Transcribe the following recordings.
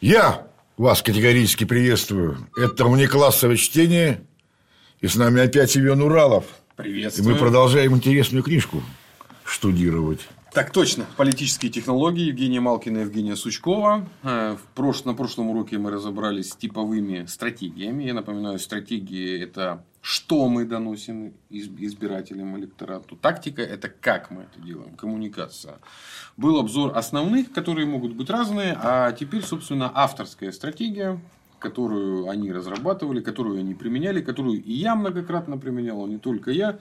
Я вас категорически приветствую. Это внеклассовое чтение, и с нами опять Ивен Уралов. Приветствую. И мы продолжаем интересную книжку штудировать. Так точно. Политические технологии Евгения Малкина и Евгения Сучкова. Э. На прошлом уроке мы разобрались с типовыми стратегиями. Я напоминаю, стратегии – это что мы доносим избирателям электорату. Тактика – это как мы это делаем, коммуникация. Был обзор основных, которые могут быть разные, а теперь, собственно, авторская стратегия, которую они разрабатывали, которую они применяли, которую и я многократно применял, а не только я.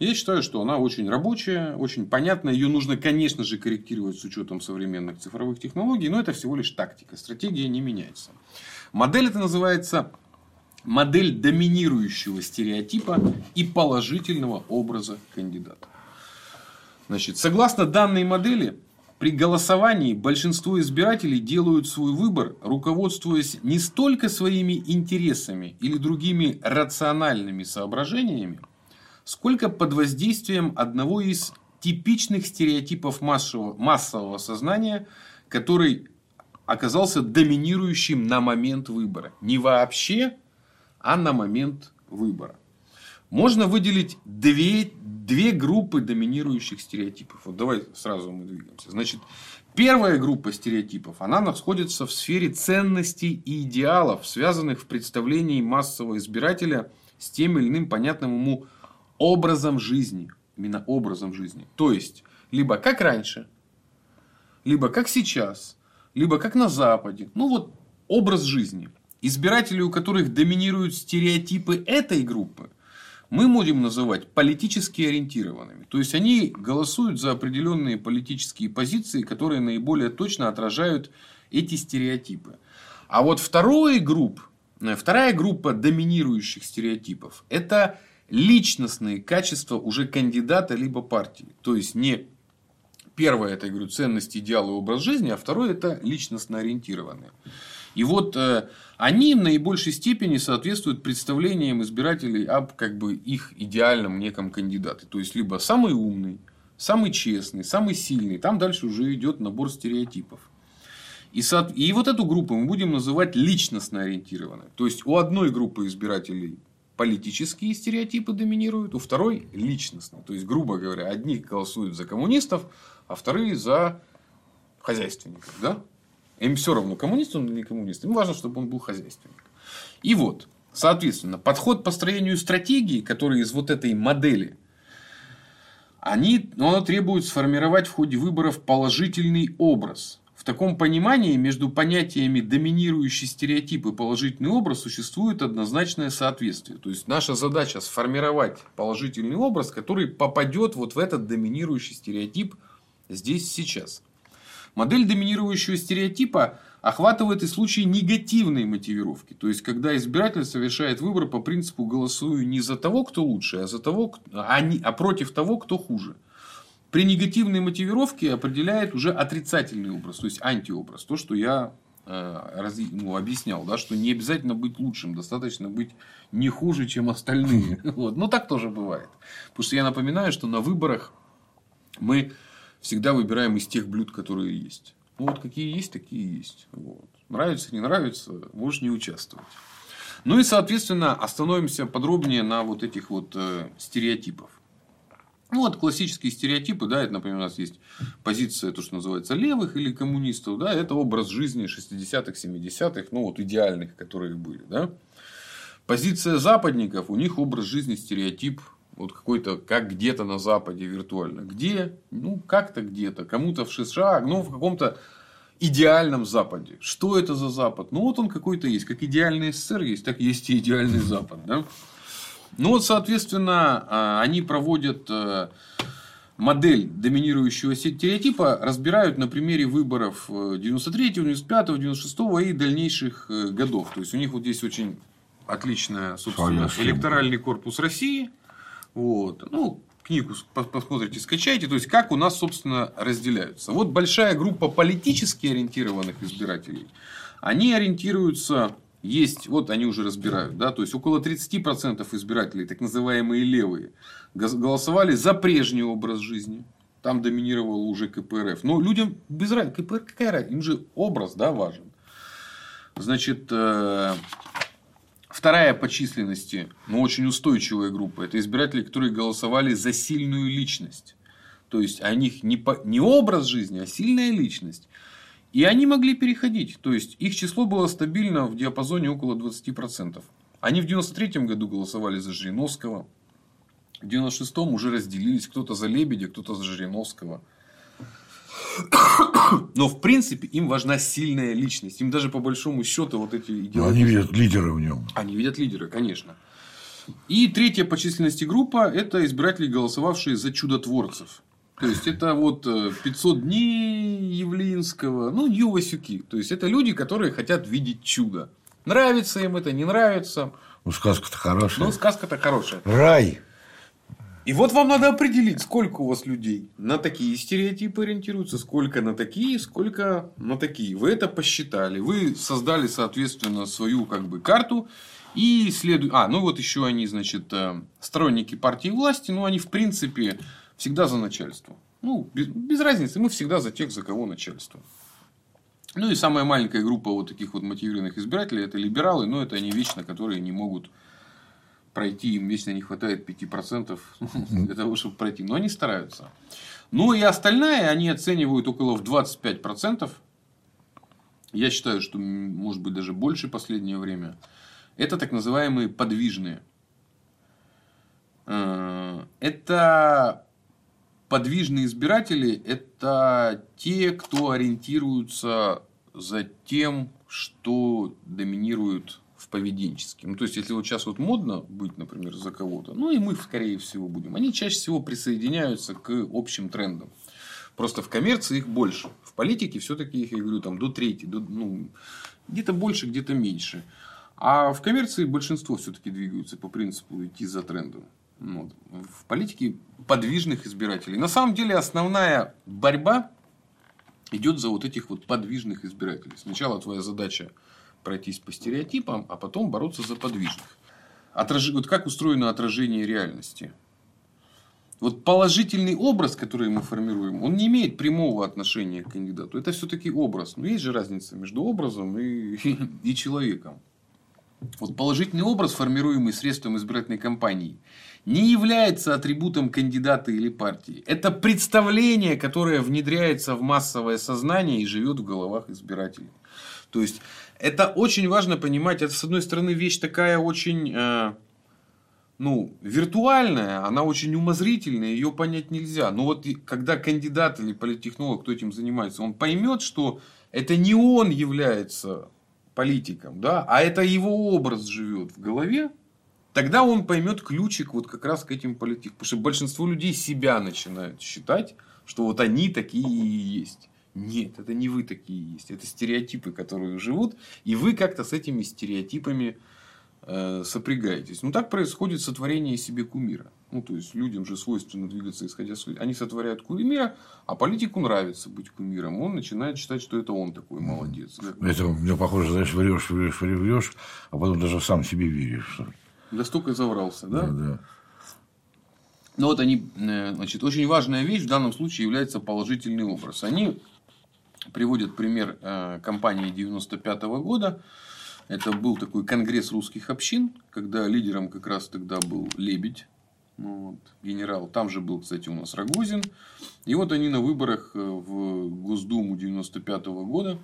Я считаю, что она очень рабочая, очень понятная. Ее нужно, конечно же, корректировать с учетом современных цифровых технологий, но это всего лишь тактика. Стратегия не меняется. Модель это называется модель доминирующего стереотипа и положительного образа кандидата. Значит, согласно данной модели, при голосовании большинство избирателей делают свой выбор, руководствуясь не столько своими интересами или другими рациональными соображениями, сколько под воздействием одного из типичных стереотипов массового, массового сознания, который оказался доминирующим на момент выбора. Не вообще, а на момент выбора. Можно выделить две, две группы доминирующих стереотипов. Вот давай сразу мы двигаемся. Значит, первая группа стереотипов, она находится в сфере ценностей и идеалов, связанных в представлении массового избирателя с тем или иным понятным ему образом жизни. Именно образом жизни. То есть, либо как раньше, либо как сейчас, либо как на Западе. Ну вот образ жизни. Избиратели, у которых доминируют стереотипы этой группы, мы можем называть политически ориентированными. То есть, они голосуют за определенные политические позиции, которые наиболее точно отражают эти стереотипы. А вот второй групп, э, вторая группа доминирующих стереотипов – это личностные качества уже кандидата либо партии. То есть, не первое, это, я говорю, ценности, идеалы, образ жизни, а второе – это личностно ориентированные. И вот э, они в наибольшей степени соответствуют представлениям избирателей об как бы, их идеальном неком кандидате. То есть, либо самый умный, самый честный, самый сильный. Там дальше уже идет набор стереотипов. И, со... и вот эту группу мы будем называть личностно ориентированной. То есть, у одной группы избирателей политические стереотипы доминируют, у второй личностно. То есть, грубо говоря, одни голосуют за коммунистов, а вторые за хозяйственников. Да? Им все равно, коммунист он или не коммунист. Им важно, чтобы он был хозяйственник. И вот, соответственно, подход по строению стратегии, который из вот этой модели, они, ну, оно требует сформировать в ходе выборов положительный образ. В таком понимании между понятиями доминирующий стереотип и положительный образ существует однозначное соответствие. То есть, наша задача сформировать положительный образ, который попадет вот в этот доминирующий стереотип здесь сейчас. Модель доминирующего стереотипа охватывает и случаи негативной мотивировки. То есть, когда избиратель совершает выбор по принципу «голосую не за того, кто лучше, а, за того, а, не, а против того, кто хуже». При негативной мотивировке определяет уже отрицательный образ, то есть антиобраз. То, что я э, ну, объяснял, да, что не обязательно быть лучшим, достаточно быть не хуже, чем остальные. Вот. Но так тоже бывает. Потому что я напоминаю, что на выборах мы всегда выбираем из тех блюд, которые есть. Ну, вот какие есть, такие есть. Вот. Нравится, не нравится, можешь не участвовать. Ну и, соответственно, остановимся подробнее на вот этих вот э, стереотипах. Ну, вот классические стереотипы, да, это, например, у нас есть позиция, то, что называется, левых или коммунистов, да, это образ жизни 60-х, 70-х, ну, вот идеальных, которые были, да. Позиция западников, у них образ жизни, стереотип вот какой-то, как где-то на Западе виртуально. Где? Ну, как-то где-то. Кому-то в США, ну, в каком-то идеальном Западе. Что это за Запад? Ну, вот он какой-то есть. Как идеальный СССР есть, так есть и идеальный Запад. Да? Ну, вот, соответственно, а, они проводят э, модель доминирующего стереотипа, разбирают на примере выборов 93-го, 95-го, 96-го и дальнейших э, годов. То есть, у них вот здесь очень отличная, собственно, электоральный корпус России – вот. Ну, книгу посмотрите, скачайте. То есть, как у нас, собственно, разделяются. Вот большая группа политически ориентированных избирателей. Они ориентируются есть, вот они уже разбирают, да, то есть около 30% избирателей, так называемые левые, голосовали за прежний образ жизни. Там доминировал уже КПРФ. Но людям без разницы, КПРФ какая разница, им же образ, да, важен. Значит, э, вторая по численности, но очень устойчивая группа, это избиратели, которые голосовали за сильную личность. То есть, о них не, по, не образ жизни, а сильная личность. И они могли переходить. То есть, их число было стабильно в диапазоне около 20%. Они в 93 году голосовали за Жириновского. В 96-м уже разделились. Кто-то за Лебедя, кто-то за Жириновского. Но, в принципе, им важна сильная личность. Им даже по большому счету вот эти идеологии... Они видят лидера в нем. Они видят лидера, конечно. И третья по численности группа – это избиратели, голосовавшие за чудотворцев. То есть, это вот 500 э, дней Явлинского, ну, Ювасюки. То есть, это люди, которые хотят видеть чудо. Нравится им это, не нравится. Ну, сказка-то хорошая. Ну, сказка-то хорошая. Рай. И вот вам надо определить, сколько у вас людей на такие стереотипы ориентируются, сколько на такие, сколько на такие. Вы это посчитали. Вы создали, соответственно, свою как бы карту. И следует... А, ну вот еще они, значит, э, сторонники партии власти, ну они в принципе всегда за начальство. Ну, без, без разницы, мы всегда за тех, за кого начальство. Ну и самая маленькая группа вот таких вот мотивированных избирателей это либералы, но это они вечно, которые не могут пройти, им вечно не хватает 5% для того, чтобы пройти. Но они стараются. Ну и остальное они оценивают около в 25%. Я считаю, что может быть даже больше в последнее время. Это так называемые подвижные. Э, это подвижные избиратели – это те, кто ориентируются за тем, что доминирует в поведенческом. Ну, то есть, если вот сейчас вот модно быть, например, за кого-то, ну, и мы, скорее всего, будем. Они чаще всего присоединяются к общим трендам. Просто в коммерции их больше. В политике все-таки их, я говорю, там до трети, до, ну, где-то больше, где-то меньше. А в коммерции большинство все-таки двигаются по принципу идти за трендом. Вот. В политике подвижных избирателей. На самом деле основная борьба идет за вот этих вот подвижных избирателей. Сначала твоя задача пройтись по стереотипам, а потом бороться за подвижных. Отраж... Вот как устроено отражение реальности? Вот положительный образ, который мы формируем, он не имеет прямого отношения к кандидату. Это все-таки образ. Но есть же разница между образом и, и человеком. Вот положительный образ, формируемый средством избирательной кампании, не является атрибутом кандидата или партии. Это представление, которое внедряется в массовое сознание и живет в головах избирателей. То есть, это очень важно понимать. Это, с одной стороны, вещь такая очень э, ну, виртуальная, она очень умозрительная, ее понять нельзя. Но вот когда кандидат или политтехнолог, кто этим занимается, он поймет, что это не он является политиком, да, а это его образ живет в голове, тогда он поймет ключик вот как раз к этим политикам. Потому что большинство людей себя начинают считать, что вот они такие и есть. Нет, это не вы такие есть. Это стереотипы, которые живут, и вы как-то с этими стереотипами э, сопрягаетесь. Ну, так происходит сотворение себе кумира. Ну, то есть, людям же свойственно двигаться, исходя с... Они сотворяют кумира, а политику нравится быть кумиром. Он начинает считать, что это он такой молодец. Это мне похоже, знаешь, врешь, врешь, врешь, а потом даже сам себе веришь. Что... Да столько заврался, да? Да, да. Но вот они, э, значит, очень важная вещь в данном случае является положительный образ. Они приводят пример э, кампании 95 -го года. Это был такой конгресс русских общин, когда лидером как раз тогда был Лебедь, ну, вот, генерал. Там же был, кстати, у нас Рогозин. И вот они на выборах э, в Госдуму 95 -го года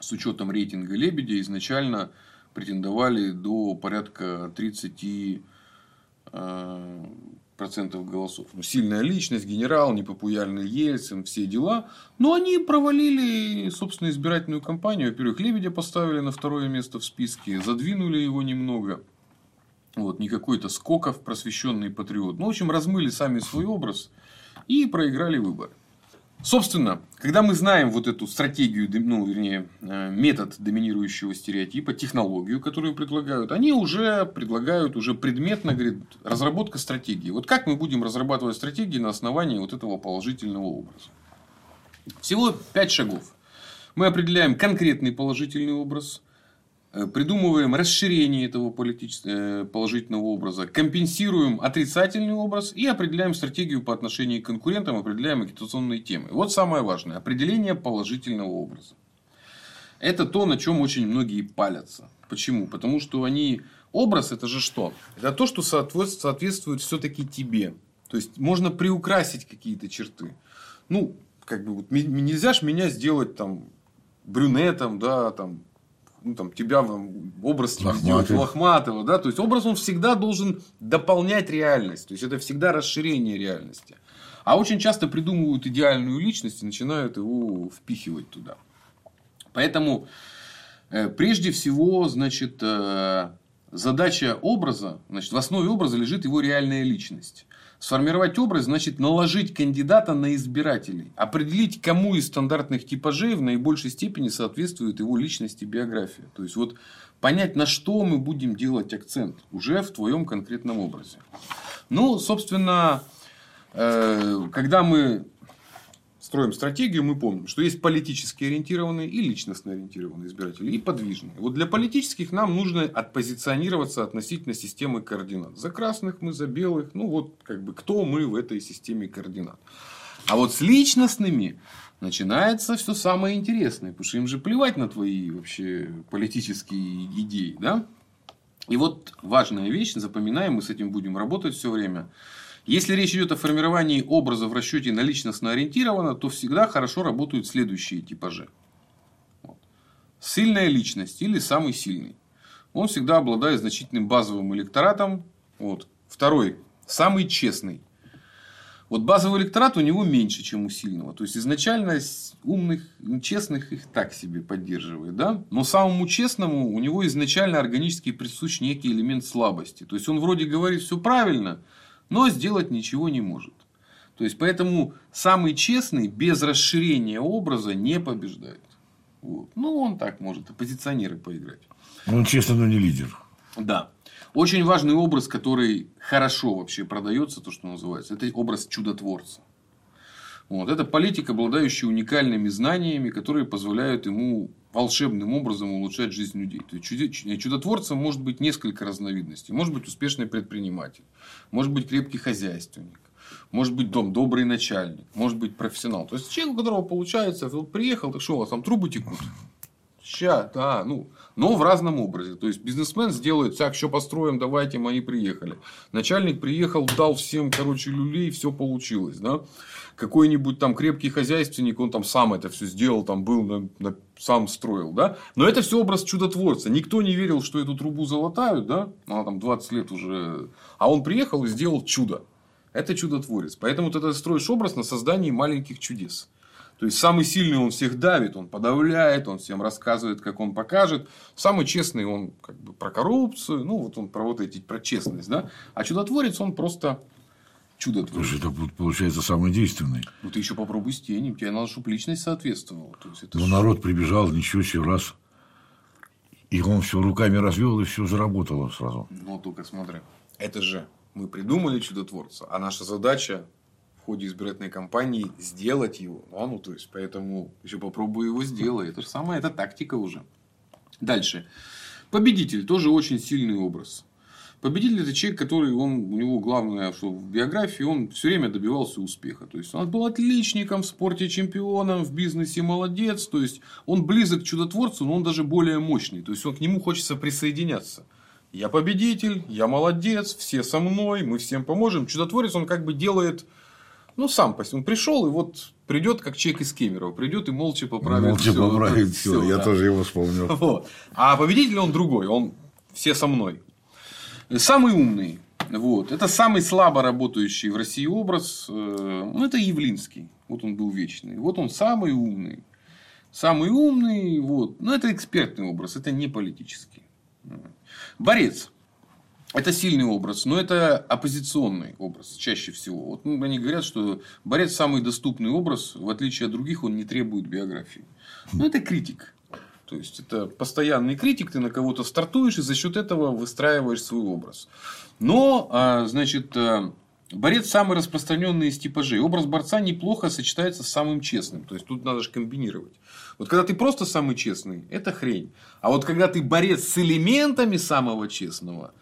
с учетом рейтинга Лебедя изначально претендовали до порядка 30 э, процентов голосов. Ну, сильная личность, генерал, непопулярный Ельцин, все дела. Но они провалили, собственно, избирательную кампанию. Во-первых, Лебедя поставили на второе место в списке, задвинули его немного. Вот, не какой-то Скоков, просвещенный патриот. Ну, в общем, размыли сами свой образ и проиграли выборы. Собственно, когда мы знаем вот эту стратегию, ну, вернее, э, метод доминирующего стереотипа, технологию, которую предлагают, они уже предлагают уже предметно, говорит, разработка стратегии. Вот как мы будем разрабатывать стратегии на основании вот этого положительного образа? Всего пять шагов. Мы определяем конкретный положительный образ, придумываем расширение этого э, положительного образа, компенсируем отрицательный образ и определяем стратегию по отношению к конкурентам, определяем агитационные темы. Вот самое важное. Определение положительного образа. Это то, на чем очень многие палятся. Почему? Потому что они... Образ это же что? Это то, что соответствует все-таки тебе. То есть можно приукрасить какие-то черты. Ну, как бы вот нельзя же меня сделать там брюнетом, да, там ну, там, тебя образ тебе сделать Лохматова, да, то есть образ он всегда должен дополнять реальность, то есть это всегда расширение реальности. А очень часто придумывают идеальную личность и начинают его впихивать туда. Поэтому э, прежде всего, значит, э, задача образа, значит, в основе образа лежит его реальная личность. Сформировать образ значит наложить кандидата на избирателей. Определить, кому из стандартных типажей в наибольшей степени соответствует его личности и биография. То есть, вот понять, на что мы будем делать акцент уже в твоем конкретном образе. Ну, собственно, э, когда мы строим стратегию, мы помним, что есть политически ориентированные и личностно ориентированные избиратели, и подвижные. Вот для политических нам нужно отпозиционироваться относительно системы координат. За красных мы, за белых, ну вот как бы кто мы в этой системе координат. А вот с личностными начинается все самое интересное, потому что им же плевать на твои вообще политические идеи, да? И вот важная вещь, запоминаем, мы с этим будем работать все время. Если речь идет о формировании образа в расчете на личностно ориентированно, то всегда хорошо работают следующие типажи. Вот. Сильная личность или самый сильный. Он всегда обладает значительным базовым электоратом. Вот. Второй. Самый честный. Вот базовый электорат у него меньше, чем у сильного. То есть, изначально умных, честных их так себе поддерживает. Да? Но самому честному у него изначально органически присущ некий элемент слабости. То есть, он вроде говорит все правильно, но сделать ничего не может. То есть, поэтому самый честный без расширения образа не побеждает. Вот. Ну, он так может, оппозиционеры поиграть. Он честно, но не лидер. Да. Очень важный образ, который хорошо вообще продается, то, что называется, это образ чудотворца. Вот. Это политик, обладающий уникальными знаниями, которые позволяют ему волшебным образом улучшать жизнь людей. То есть, чудотворцем может быть несколько разновидностей. Может быть успешный предприниматель, может быть крепкий хозяйственник, может быть дом добрый начальник, может быть профессионал. То есть человек, у которого получается, приехал, так что у вас там трубы текут? Ща, да, ну, но в разном образе. То есть бизнесмен сделает, так, что построим, давайте, мы приехали. Начальник приехал, дал всем, короче, люлей, все получилось, да. Какой-нибудь там крепкий хозяйственник, он там сам это все сделал, там был, на, на, сам строил, да. Но это все образ чудотворца. Никто не верил, что эту трубу золотают, да. Она там 20 лет уже. А он приехал и сделал чудо. Это чудотворец. Поэтому ты строишь образ на создании маленьких чудес. То есть, самый сильный он всех давит, он подавляет, он всем рассказывает, как он покажет. Самый честный он как бы про коррупцию, ну, вот он про вот эти, про честность, да. А чудотворец он просто чудотворец. Слушай, это получается самый действенный. Ну, ты еще попробуй с тенем, тебе надо, чтобы личность соответствовала. То есть, это ну, народ прибежал, ничего себе, раз. И он все руками развел, и все заработало сразу. Ну, только смотри. Это же мы придумали чудотворца, а наша задача ходе избирательной кампании сделать его. Да? Ну, то есть, поэтому еще попробую его сделать. Это же самая эта тактика уже. Дальше. Победитель тоже очень сильный образ. Победитель это человек, который он, у него главное, что в биографии он все время добивался успеха. То есть он был отличником в спорте, чемпионом, в бизнесе молодец. То есть он близок к чудотворцу, но он даже более мощный. То есть он к нему хочется присоединяться. Я победитель, я молодец, все со мной, мы всем поможем. Чудотворец он как бы делает ну, сам он пришел, и вот придет, как человек из Кемерово, придет и молча поправит молча все. поправит все, я да. тоже его вспомнил. Вот. А победитель он другой, он все со мной. Самый умный. Вот. Это самый слабо работающий в России образ. Э, ну, это Явлинский. Вот он был вечный. Вот он самый умный. Самый умный. Вот. Но это экспертный образ, это не политический. Борец. Это сильный образ, но это оппозиционный образ чаще всего. Вот ну, они говорят, что борец самый доступный образ, в отличие от других, он не требует биографии. Но это критик. То есть это постоянный критик, ты на кого-то стартуешь и за счет этого выстраиваешь свой образ. Но, а, значит, а, Борец самый распространенный из типажей. Образ борца неплохо сочетается с самым честным. То есть тут надо же комбинировать. Вот когда ты просто самый честный, это хрень. А вот когда ты борец с элементами самого честного,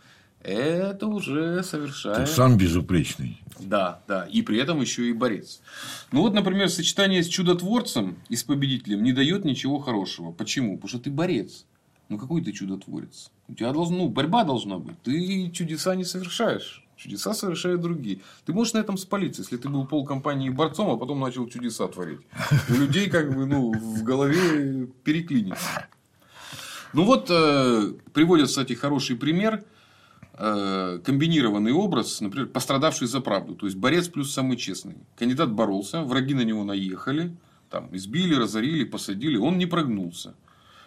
это уже совершает... Ты сам безупречный. Да, да. И при этом еще и борец. Ну вот, например, сочетание с чудотворцем и с победителем не дает ничего хорошего. Почему? Потому что ты борец. Ну какой ты чудотворец? У тебя должно, ну, борьба должна быть. Ты чудеса не совершаешь. Чудеса совершают другие. Ты можешь на этом спалиться, если ты был пол компании борцом, а потом начал чудеса творить. У людей как бы ну, в голове переклинится. Ну вот э, приводят, кстати, хороший пример. Э, комбинированный образ, например, пострадавший за правду. То есть борец плюс самый честный. Кандидат боролся, враги на него наехали, там, избили, разорили, посадили, он не прогнулся.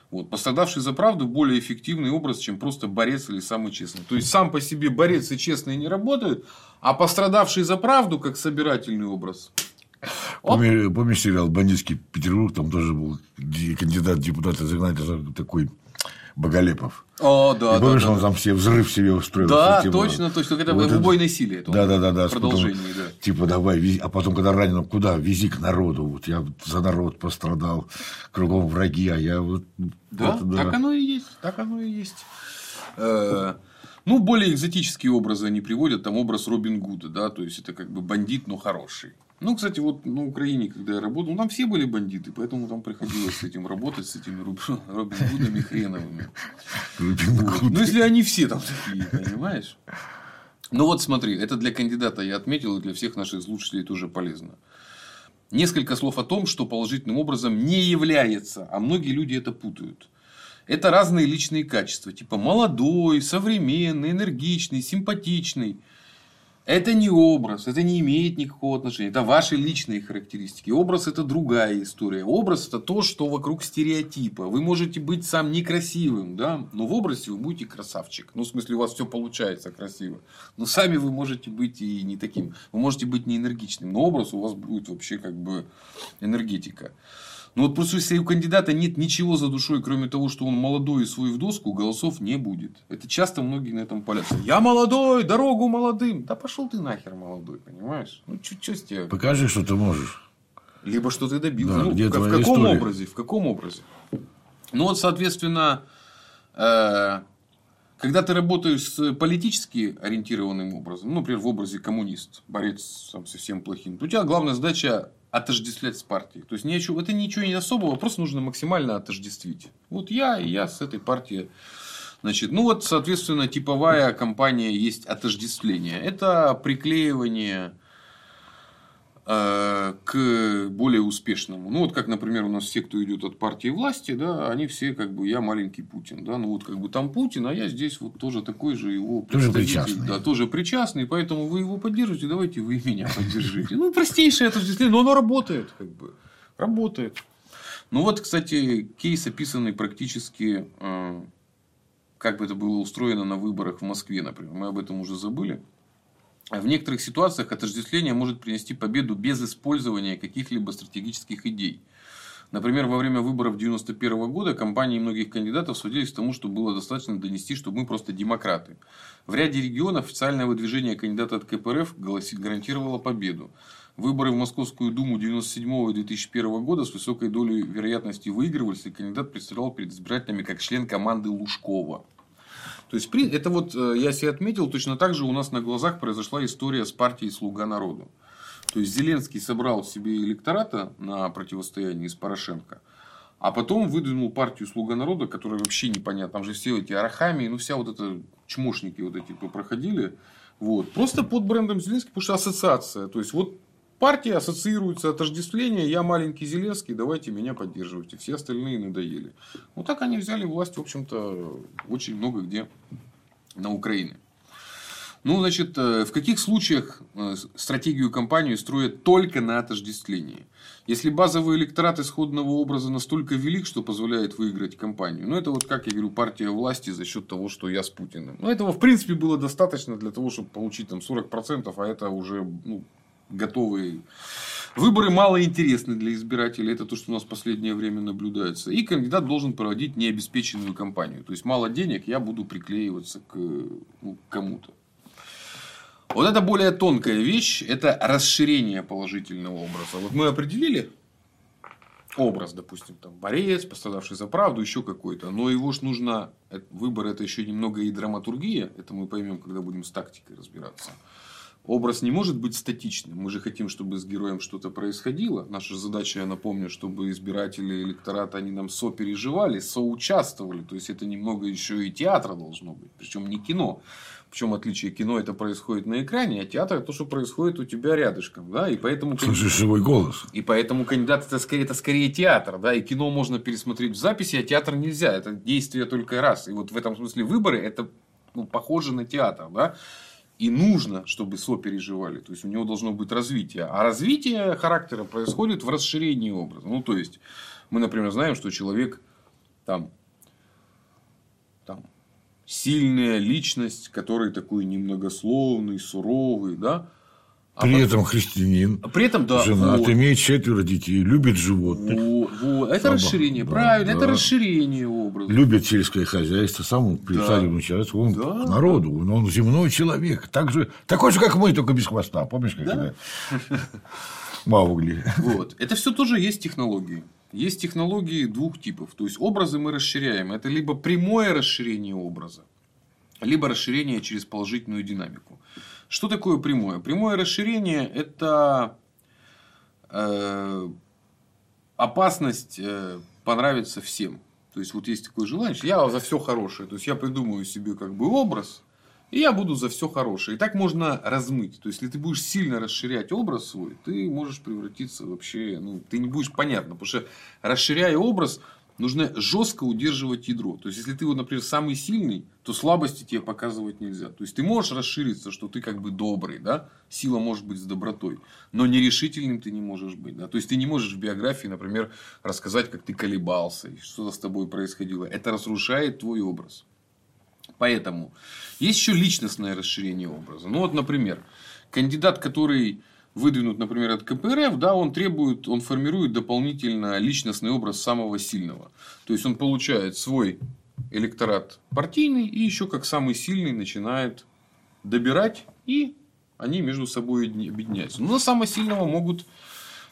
Вот. Пострадавший за правду более эффективный образ, чем просто борец или самый честный. То есть сам по себе борец и честный не работают, а пострадавший за правду, как собирательный образ. Помнишь, помнишь сериал Бандитский Петербург, там тоже был кандидат в депутаты загнать такой Боголепов. О, да, и помнишь, да, он да. там все взрыв себе устроил. Да, типа, точно, точно. Это вот в убойной силе. Это да, да, да, да. Продолжение, потом, да. Типа, давай, вези, а потом, когда ранен, куда? Вези к народу. Вот я за народ пострадал, кругом враги, а я вот... Да, вот, да. так оно и есть. Так оно и есть. Э, Ну, более экзотические образы они приводят, там образ Робин Гуда, да, то есть это как бы бандит, но хороший. Ну, кстати, вот на Украине, когда я работал, ну, там все были бандиты, поэтому там приходилось с этим работать, с этими Роб- Робин Гудами хреновыми. Ну, если они все там такие, понимаешь? Ну, вот смотри, это для кандидата я отметил, и для всех наших слушателей тоже полезно. Несколько слов о том, что положительным образом не является, а многие люди это путают. Это разные личные качества, типа молодой, современный, энергичный, симпатичный. Это не образ, это не имеет никакого отношения. Это ваши личные характеристики. Образ это другая история. Образ это то, что вокруг стереотипа. Вы можете быть сам некрасивым, да, но в образе вы будете красавчик. Ну, в смысле, у вас все получается красиво. Но сами вы можете быть и не таким. Вы можете быть не энергичным, но образ у вас будет вообще как бы энергетика. Ну вот просто если у кандидата нет ничего за душой, кроме того, что он молодой и свой в доску, голосов не будет. Это часто многие на этом палятся. Я молодой, дорогу молодым. Да пошел ты нахер молодой, понимаешь? Ну что с тебя? Покажи, что ты можешь. Либо что ты добился. Да, ну, где в, в каком история? образе? В каком образе? Ну вот, соответственно, э, когда ты работаешь с политически ориентированным образом, ну, например, в образе коммунист, борец там, со всем плохим, то у тебя главная задача отождествлять с партией. То есть ничего, это ничего не особого, просто нужно максимально отождествить. Вот я и я с этой партией. Значит, ну вот, соответственно, типовая компания есть отождествление. Это приклеивание к более успешному. Ну, вот как, например, у нас все, кто идет от партии власти, да, они все как бы я маленький Путин, да, ну вот как бы там Путин, а я здесь вот тоже такой же его Тоже причастный. Да, тоже причастный, поэтому вы его поддержите, давайте вы меня поддержите. Ну, простейшее отождествление, но оно работает, как бы, работает. Ну вот, кстати, кейс описанный практически, э, как бы это было устроено на выборах в Москве, например. Мы об этом уже забыли. В некоторых ситуациях отождествление может принести победу без использования каких-либо стратегических идей. Например, во время выборов 1991 года кампании многих кандидатов сводились к тому, что было достаточно донести, что мы просто демократы. В ряде регионов официальное выдвижение кандидата от КПРФ гарантировало победу. Выборы в Московскую Думу 1997 и 2001 года с высокой долей вероятности выигрывались, и кандидат представлял перед избирателями как член команды Лужкова. То есть, это вот э, я себе отметил, точно так же у нас на глазах произошла история с партией «Слуга народу». То есть, Зеленский собрал себе электората на противостоянии с Порошенко, а потом выдвинул партию «Слуга народа», которая вообще непонятна. Там же все эти арахами, ну, вся вот эта чмошники вот эти проходили. Вот. Просто под брендом Зеленский, потому что ассоциация. То есть, вот партия ассоциируется отождествление, я маленький Зеленский, давайте меня поддерживайте. Все остальные надоели. Вот так они взяли власть, в общем-то, очень много где на Украине. Ну, значит, э, в каких случаях э, стратегию компании строят только на отождествлении? Если базовый электорат исходного образа настолько велик, что позволяет выиграть компанию. Ну, это вот, как я говорю, партия власти за счет того, что я с Путиным. Ну, этого, в принципе, было достаточно для того, чтобы получить там 40%, а это уже ну, готовые Выборы мало интересны для избирателей. Это то, что у нас в последнее время наблюдается. И кандидат должен проводить необеспеченную кампанию. То есть, мало денег, я буду приклеиваться к ну, кому-то. Вот это более тонкая вещь, это расширение положительного образа. Вот мы определили образ, допустим, там борец, пострадавший за правду, еще какой-то. Но его ж нужно, выбор это еще немного и драматургия, это мы поймем, когда будем с тактикой разбираться. Образ не может быть статичным. Мы же хотим, чтобы с героем что-то происходило. Наша задача, я напомню, чтобы избиратели электората, они нам сопереживали, соучаствовали. То есть, это немного еще и театра должно быть. Причем не кино. Причем отличие кино это происходит на экране, а театр это то, что происходит у тебя рядышком, да, и поэтому. Слышишь живой голос. И поэтому кандидат это скорее, это скорее театр, да, и кино можно пересмотреть в записи, а театр нельзя, это действие только раз. И вот в этом смысле выборы это ну, похоже на театр, да. И нужно, чтобы сопереживали. То есть у него должно быть развитие. А развитие характера происходит в расширении образа. Ну, то есть, мы, например, знаем, что человек там, там сильная личность, который такой немногословный, суровый, да, а При этом христианин. При этом, да. Женат, вот. имеет четверо детей, любит животных. Вот, вот. Это Оба. расширение, да, правильно, да. это расширение образа. Любит сельское хозяйство, сам представительный да. участок, он да. народу, он земной человек. Так же, такой же, как мы, только без хвоста. Помнишь, как да? Маугли. Вот. Это все тоже есть технологии. Есть технологии двух типов. То есть образы мы расширяем. Это либо прямое расширение образа, либо расширение через положительную динамику. Что такое прямое? Прямое расширение – это э, опасность э, понравиться всем. То есть, вот есть такое желание, что я за все хорошее. То есть, я придумаю себе как бы образ, и я буду за все хорошее. И так можно размыть. То есть, если ты будешь сильно расширять образ свой, ты можешь превратиться вообще, ну, ты не будешь понятно. Потому что расширяя образ, нужно жестко удерживать ядро. То есть, если ты, вот, например, самый сильный, то слабости тебе показывать нельзя. То есть, ты можешь расшириться, что ты как бы добрый, да? Сила может быть с добротой. Но нерешительным ты не можешь быть. Да? То есть, ты не можешь в биографии, например, рассказать, как ты колебался, и что с тобой происходило. Это разрушает твой образ. Поэтому есть еще личностное расширение образа. Ну, вот, например, кандидат, который выдвинут, например, от КПРФ, да, он требует, он формирует дополнительно личностный образ самого сильного. То есть, он получает свой электорат партийный и еще как самый сильный начинает добирать и они между собой объединяются. Но на самого сильного могут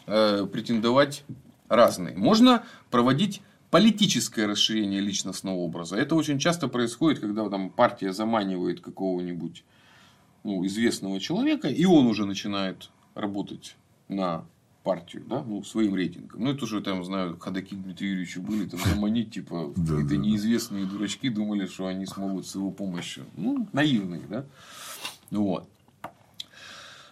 э, претендовать разные. Можно проводить политическое расширение личностного образа. Это очень часто происходит, когда там партия заманивает какого-нибудь ну, известного человека, и он уже начинает работать на партию, да, ну, своим рейтингом. Ну, это уже там, знаю, ходаки Дмитрия Юрьевича были, там заманить, типа, какие-то неизвестные дурачки думали, что они смогут с его помощью. Ну, наивные, да. Вот.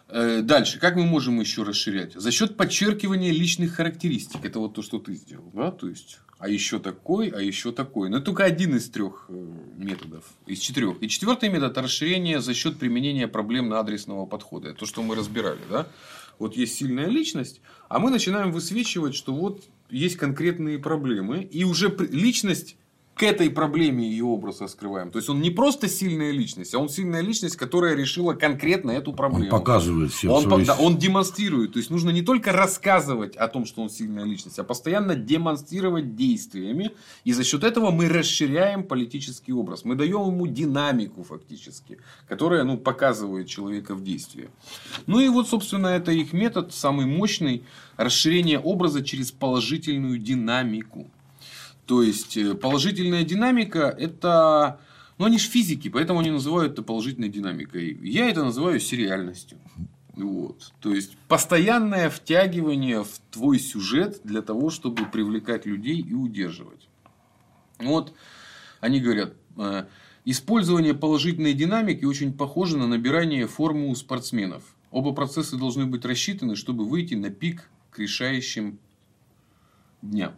Э, дальше, как мы можем еще расширять? За счет подчеркивания личных характеристик. Это вот то, что ты сделал, да, то есть а еще такой, а еще такой. Но это только один из трех э, методов, из четырех. И четвертый метод расширение за счет применения проблемно-адресного подхода. То, что мы разбирали, да? Вот есть сильная личность, а мы начинаем высвечивать, что вот есть конкретные проблемы, и уже личность к этой проблеме ее образ раскрываем. То есть, он не просто сильная личность, а он сильная личность, которая решила конкретно эту проблему. Он показывает всем он, свой... да, он демонстрирует. То есть, нужно не только рассказывать о том, что он сильная личность, а постоянно демонстрировать действиями. И за счет этого мы расширяем политический образ. Мы даем ему динамику фактически, которая ну, показывает человека в действии. Ну и вот, собственно, это их метод, самый мощный, расширение образа через положительную динамику. То есть, э, положительная динамика – это… Ну, они же физики, поэтому они называют это положительной динамикой. Я это называю сериальностью. Вот. То есть, постоянное втягивание в твой сюжет для того, чтобы привлекать людей и удерживать. Вот они говорят, э, использование положительной динамики очень похоже на набирание формы у спортсменов. Оба процесса должны быть рассчитаны, чтобы выйти на пик к решающим дням.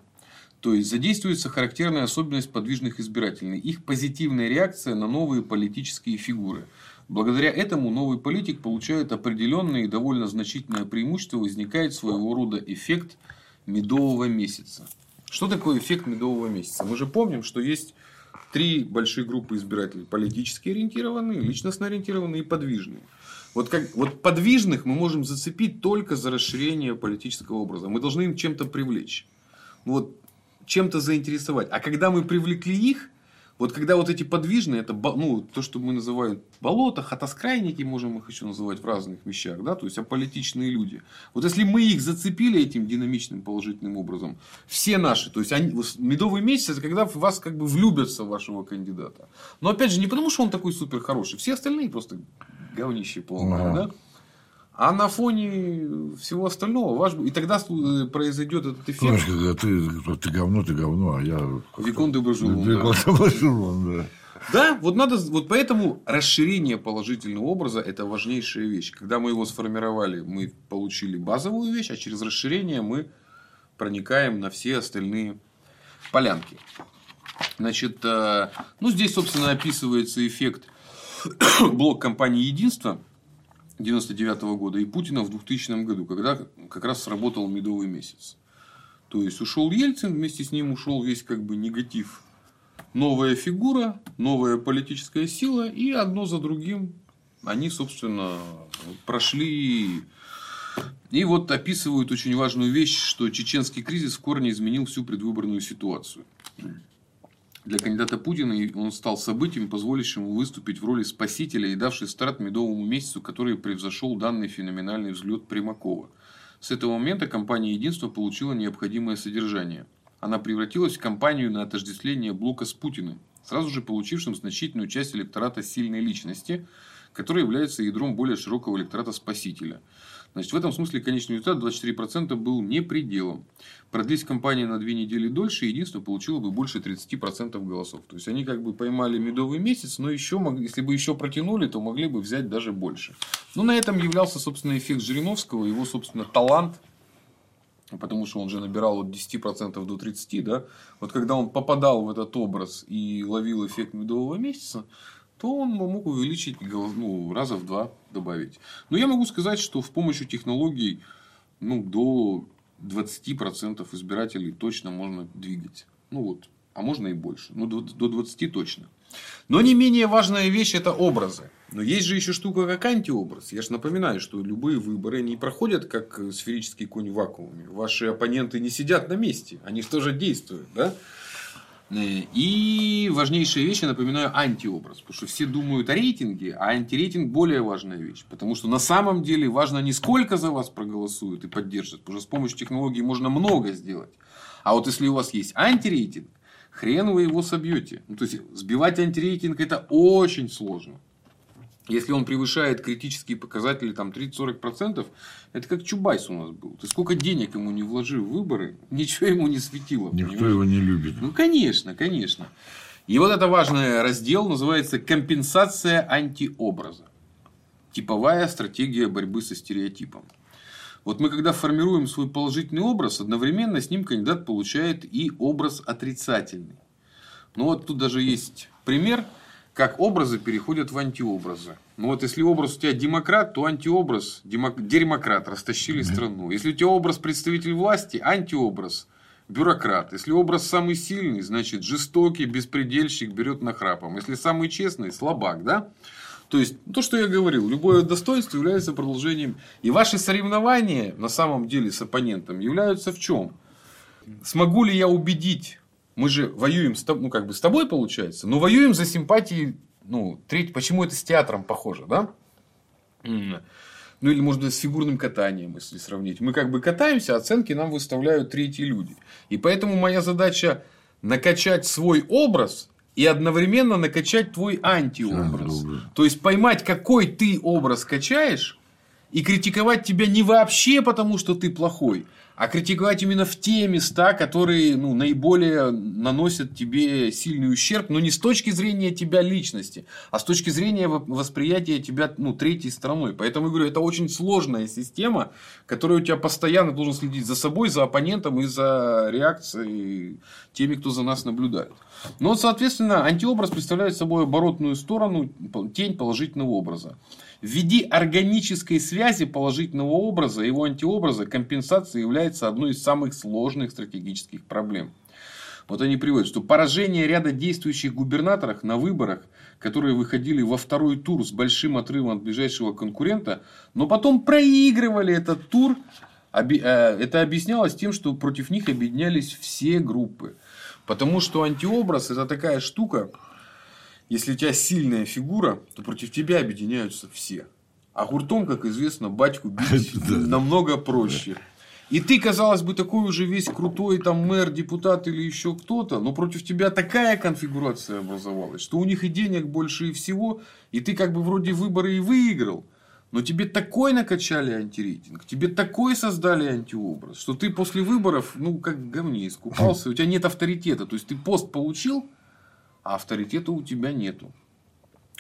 То есть задействуется характерная особенность подвижных избирателей, их позитивная реакция на новые политические фигуры. Благодаря этому новый политик получает определенное и довольно значительное преимущество, возникает своего рода эффект медового месяца. Что такое эффект медового месяца? Мы же помним, что есть три большие группы избирателей. Политически ориентированные, личностно ориентированные и подвижные. Вот, как, вот подвижных мы можем зацепить только за расширение политического образа. Мы должны им чем-то привлечь. Вот чем-то заинтересовать. А когда мы привлекли их, Вот когда вот эти подвижные, это ну, то, что мы называем болото, хатоскрайники, можем их еще называть в разных вещах, да, то есть аполитичные люди. Вот если мы их зацепили этим динамичным положительным образом, все наши, то есть они, медовый месяц, это когда в вас как бы влюбятся в вашего кандидата. Но опять же, не потому, что он такой супер хороший, все остальные просто говнище полное, ага. да. А на фоне всего остального ваш... И тогда э, произойдет этот эффект. Знаешь, когда ты, ты говно, ты говно, а я... Викон де Бажулон. Викон де Бажулон, да. Да, вот надо, вот поэтому расширение положительного образа это важнейшая вещь. Когда мы его сформировали, мы получили базовую вещь, а через расширение мы проникаем на все остальные полянки. Значит, э, ну здесь, собственно, описывается эффект блок компании Единство 99 -го года и Путина в 2000 году, когда как раз сработал медовый месяц. То есть ушел Ельцин, вместе с ним ушел весь как бы негатив. Новая фигура, новая политическая сила, и одно за другим они, собственно, прошли. И вот описывают очень важную вещь, что чеченский кризис в корне изменил всю предвыборную ситуацию. Для кандидата Путина он стал событием, позволившим ему выступить в роли спасителя и давший старт медовому месяцу, который превзошел данный феноменальный взлет Примакова. С этого момента компания «Единство» получила необходимое содержание. Она превратилась в компанию на отождествление блока с Путиным, сразу же получившим значительную часть электората сильной личности, который является ядром более широкого электората спасителя – Значит, в этом смысле конечный результат 24% был не пределом. Продлись кампания на две недели дольше, единство получило бы больше 30% голосов. То есть, они как бы поймали медовый месяц, но еще, если бы еще протянули, то могли бы взять даже больше. Ну, на этом являлся, собственно, эффект Жириновского, его, собственно, талант, потому что он же набирал от 10% до 30%, да, вот когда он попадал в этот образ и ловил эффект медового месяца, то он мог увеличить ну, раза в два добавить. Но я могу сказать, что с помощью технологий ну, до 20% избирателей точно можно двигать. Ну вот, а можно и больше. Ну, до 20 точно. Но не менее важная вещь это образы. Но есть же еще штука как антиобраз. Я же напоминаю, что любые выборы не проходят как сферический конь в вакууме. Ваши оппоненты не сидят на месте, они тоже действуют. Да? Э, и важнейшая вещь, я напоминаю, антиобраз. Потому что все думают о рейтинге, а антирейтинг более важная вещь. Потому что на самом деле важно не сколько за вас проголосуют и поддержат. Потому что с помощью технологий можно много сделать. А вот если у вас есть антирейтинг, хрен вы его собьете. Ну, то есть сбивать антирейтинг это очень сложно. Если он превышает критические показатели там 30-40%, это как Чубайс у нас был. Ты сколько денег ему не вложил в выборы, ничего ему не светило. Никто понимаешь? его не любит. Ну, конечно, конечно. И вот это важный раздел называется компенсация антиобраза. Типовая стратегия борьбы со стереотипом. Вот мы когда формируем свой положительный образ, одновременно с ним кандидат получает и образ отрицательный. Ну вот тут даже есть пример – как образы переходят в антиобразы. Ну вот если образ у тебя демократ, то антиобраз демок... демократ, растащили страну. Если у тебя образ представитель власти, антиобраз бюрократ. Если образ самый сильный, значит жестокий, беспредельщик берет нахрапом. Если самый честный, слабак, да? То есть, то, что я говорил, любое достоинство является продолжением. И ваши соревнования на самом деле с оппонентом являются в чем? Смогу ли я убедить мы же воюем с, ну, как бы с тобой, получается, но воюем за симпатии, ну, треть, почему это с театром похоже, да? Ну, или, может быть, с фигурным катанием, если сравнить. Мы как бы катаемся, оценки нам выставляют третьи люди. И поэтому моя задача накачать свой образ и одновременно накачать твой антиобраз. То есть поймать, какой ты образ качаешь, и критиковать тебя не вообще потому, что ты плохой, а критиковать именно в те места, которые ну, наиболее наносят тебе сильный ущерб, но не с точки зрения тебя личности, а с точки зрения восприятия тебя ну, третьей стороной. Поэтому я говорю, это очень сложная система, которая у тебя постоянно должен следить за собой, за оппонентом и за реакцией теми, кто за нас наблюдает. Но, соответственно, антиобраз представляет собой оборотную сторону, тень положительного образа. В виде органической связи положительного образа и его антиобраза компенсация является одной из самых сложных стратегических проблем. Вот они приводят, что поражение ряда действующих губернаторов на выборах, которые выходили во второй тур с большим отрывом от ближайшего конкурента, но потом проигрывали этот тур, э, это объяснялось тем, что против них объединялись все группы. Потому что антиобраз это такая штука, если у тебя сильная фигура, то против тебя объединяются все. А гуртом, как известно, батьку бить намного проще. И ты, казалось бы, такой уже весь крутой там мэр, депутат или еще кто-то, но против тебя такая конфигурация образовалась, что у них и денег больше и всего, и ты как бы вроде выборы и выиграл, но тебе такой накачали антирейтинг, тебе такой создали антиобраз, что ты после выборов, ну, как в говне искупался, у тебя нет авторитета. То есть, ты пост получил, а авторитета у тебя нету.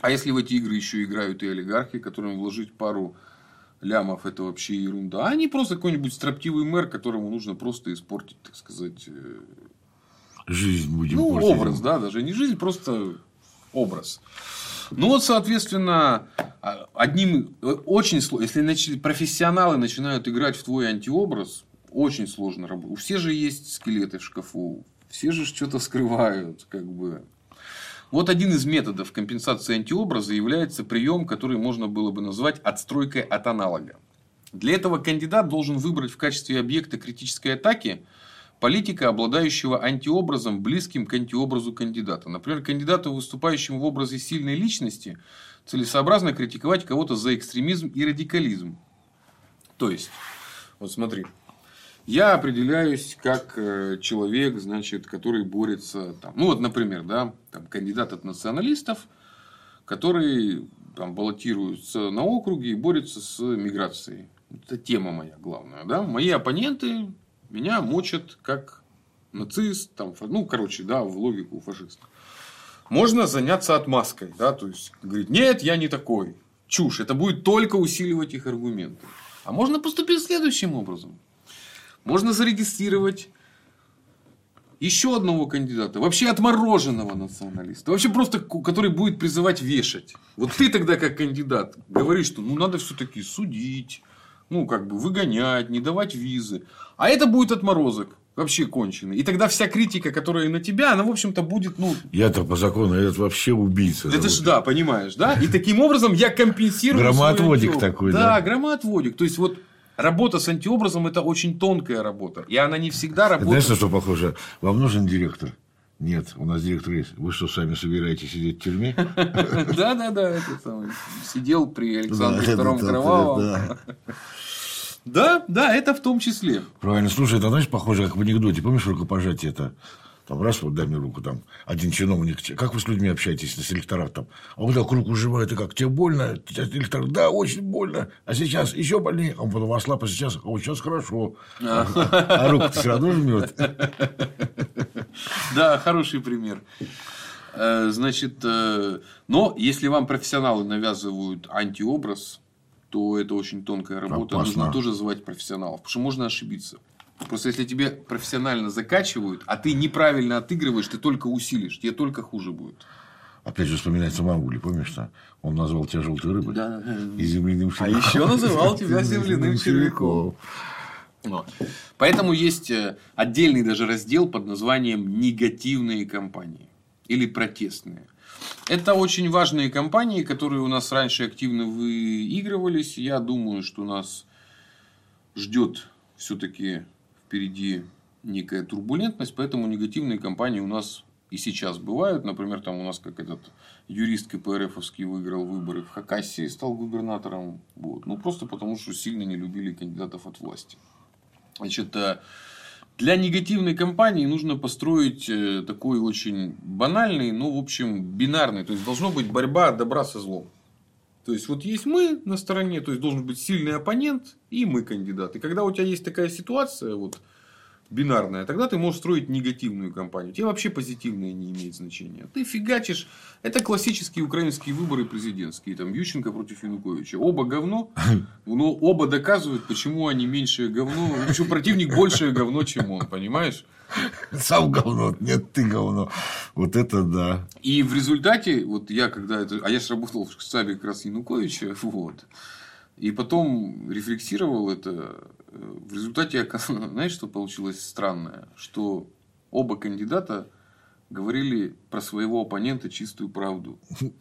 А если в эти игры еще играют и олигархи, которым вложить пару лямов это вообще ерунда. А не просто какой-нибудь строптивый мэр, которому нужно просто испортить, так сказать, э, жизнь будем Ну, портить. образ, да, даже не жизнь, просто образ. Ну вот, соответственно, а, одним э, очень сложно, если профессионалы начинают играть в твой антиобраз, очень сложно работать. У все же есть скелеты в шкафу, все же что-то скрывают, как бы. Вот один из методов компенсации антиобраза является прием, который можно было бы назвать отстройкой от аналога. Для этого кандидат должен выбрать в качестве объекта критической атаки политика, обладающего антиобразом, близким к антиобразу кандидата. Например, кандидату, выступающему в образе сильной личности, целесообразно критиковать кого-то за экстремизм и радикализм. То есть, вот смотри, я определяюсь как э, человек, значит, который борется, там, ну вот, например, да, там, кандидат от националистов, который там, баллотируется на округе и борется с миграцией. Это тема моя главная. Да? Мои оппоненты меня мочат как нацист, там, ну, короче, да, в логику фашиста. Можно заняться отмазкой, да, то есть говорить, нет, я не такой. Чушь, это будет только усиливать их аргументы. А можно поступить следующим образом. Можно зарегистрировать еще одного кандидата, вообще отмороженного националиста, вообще просто, который будет призывать вешать. Вот ты тогда как кандидат говоришь, что ну надо все-таки судить, ну как бы выгонять, не давать визы. А это будет отморозок вообще конченый. И тогда вся критика, которая на тебя, она, в общем-то, будет, ну... Я-то по закону, этот вообще убийца. Это же, да, понимаешь, да? И таким образом я компенсирую... Громоотводик такой, да? Да, громоотводик. То есть, вот Работа с антиобразом – это очень тонкая работа. И она не всегда работает. Знаешь, на что похоже? Вам нужен директор? Нет, у нас директор есть. Вы что, сами собираетесь сидеть в тюрьме? Да, да, да. Сидел при Александре II Кровавом. Да, да, это в том числе. Правильно. Слушай, это, знаешь, похоже, как в анекдоте. Помнишь рукопожатие это? Там раз, вот дай мне руку, там один чиновник, как вы с людьми общаетесь на селекторах там? А он так руку сжимает, и как, тебе больно? Селектор, да, очень больно. А сейчас еще больнее. А он потом ослаб, а сейчас, а вот сейчас хорошо. А, а руку все равно жмет. Да, хороший пример. Э, значит, э, но если вам профессионалы навязывают антиобраз, то это очень тонкая работа. Опасно. Нужно тоже звать профессионалов, потому что можно ошибиться. Просто если тебе профессионально закачивают, а ты неправильно отыгрываешь, ты только усилишь, тебе только хуже будет. Опять же вспоминается Маугли, помнишь, что он назвал тебя желтой рыбой да. и земляным червяком. А еще называл тебя земляным червяком. Поэтому есть э, отдельный даже раздел под названием негативные компании или протестные. Это очень важные компании, которые у нас раньше активно выигрывались. Я думаю, что нас ждет все-таки впереди некая турбулентность, поэтому негативные кампании у нас и сейчас бывают. Например, там у нас как этот юрист КПРФовский выиграл выборы в Хакасии, стал губернатором. Вот. Ну, просто потому, что сильно не любили кандидатов от власти. Значит, э, для негативной кампании нужно построить э, такой очень банальный, но, в общем, бинарный. То есть, должна быть борьба добра со злом. То есть, вот есть мы на стороне, то есть, должен быть сильный оппонент, и мы кандидат. И когда у тебя есть такая ситуация, вот, бинарная, тогда ты можешь строить негативную кампанию. Тебе вообще позитивное не имеет значения. Ты фигачишь. Это классические украинские выборы президентские. Там Ющенко против Януковича. Оба говно, но оба доказывают, почему они меньшее говно. Почему противник большее говно, чем он. Понимаешь? Сам говно, нет, ты говно. Вот это да. И в результате, вот я когда это... А я же работал в штабе как раз Януковича. Вот. И потом рефлексировал это. В результате, знаешь, что получилось странное? Что оба кандидата говорили про своего оппонента чистую правду.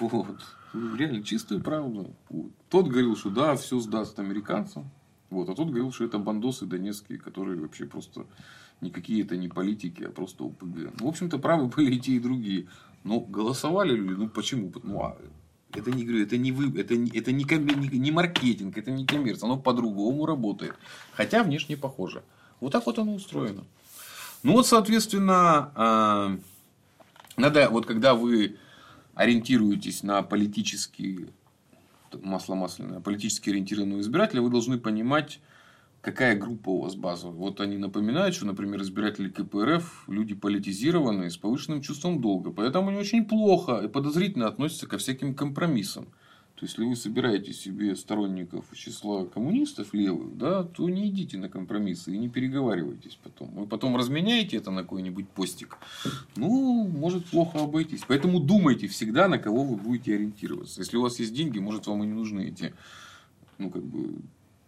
Вот. Реально чистую правду. Тот говорил, что да, все сдаст американцам. Вот. А тот говорил, что это бандосы донецкие, которые вообще просто никакие это не политики, а просто ОПГ. Ну, в общем-то, правы были и те, и другие. Ну, голосовали люди, ну почему? Ну, а это не говорю, это не вы, это это не, не, не маркетинг, это не коммерция, оно по-другому работает. Хотя внешне похоже. Вот так вот оно устроено. Ну вот, соответственно, а, надо, вот когда вы ориентируетесь на политические масло масляное, политически ориентированного избирателя, вы должны понимать, какая группа у вас базовая. Вот они напоминают, что, например, избиратели КПРФ люди политизированные, с повышенным чувством долга. Поэтому они очень плохо и подозрительно относятся ко всяким компромиссам. То есть, если вы собираете себе сторонников числа коммунистов левых, да, то не идите на компромиссы и не переговаривайтесь потом. Вы потом разменяете это на какой-нибудь постик. Ну, может плохо обойтись. Поэтому думайте всегда, на кого вы будете ориентироваться. Если у вас есть деньги, может вам и не нужны эти ну, как бы,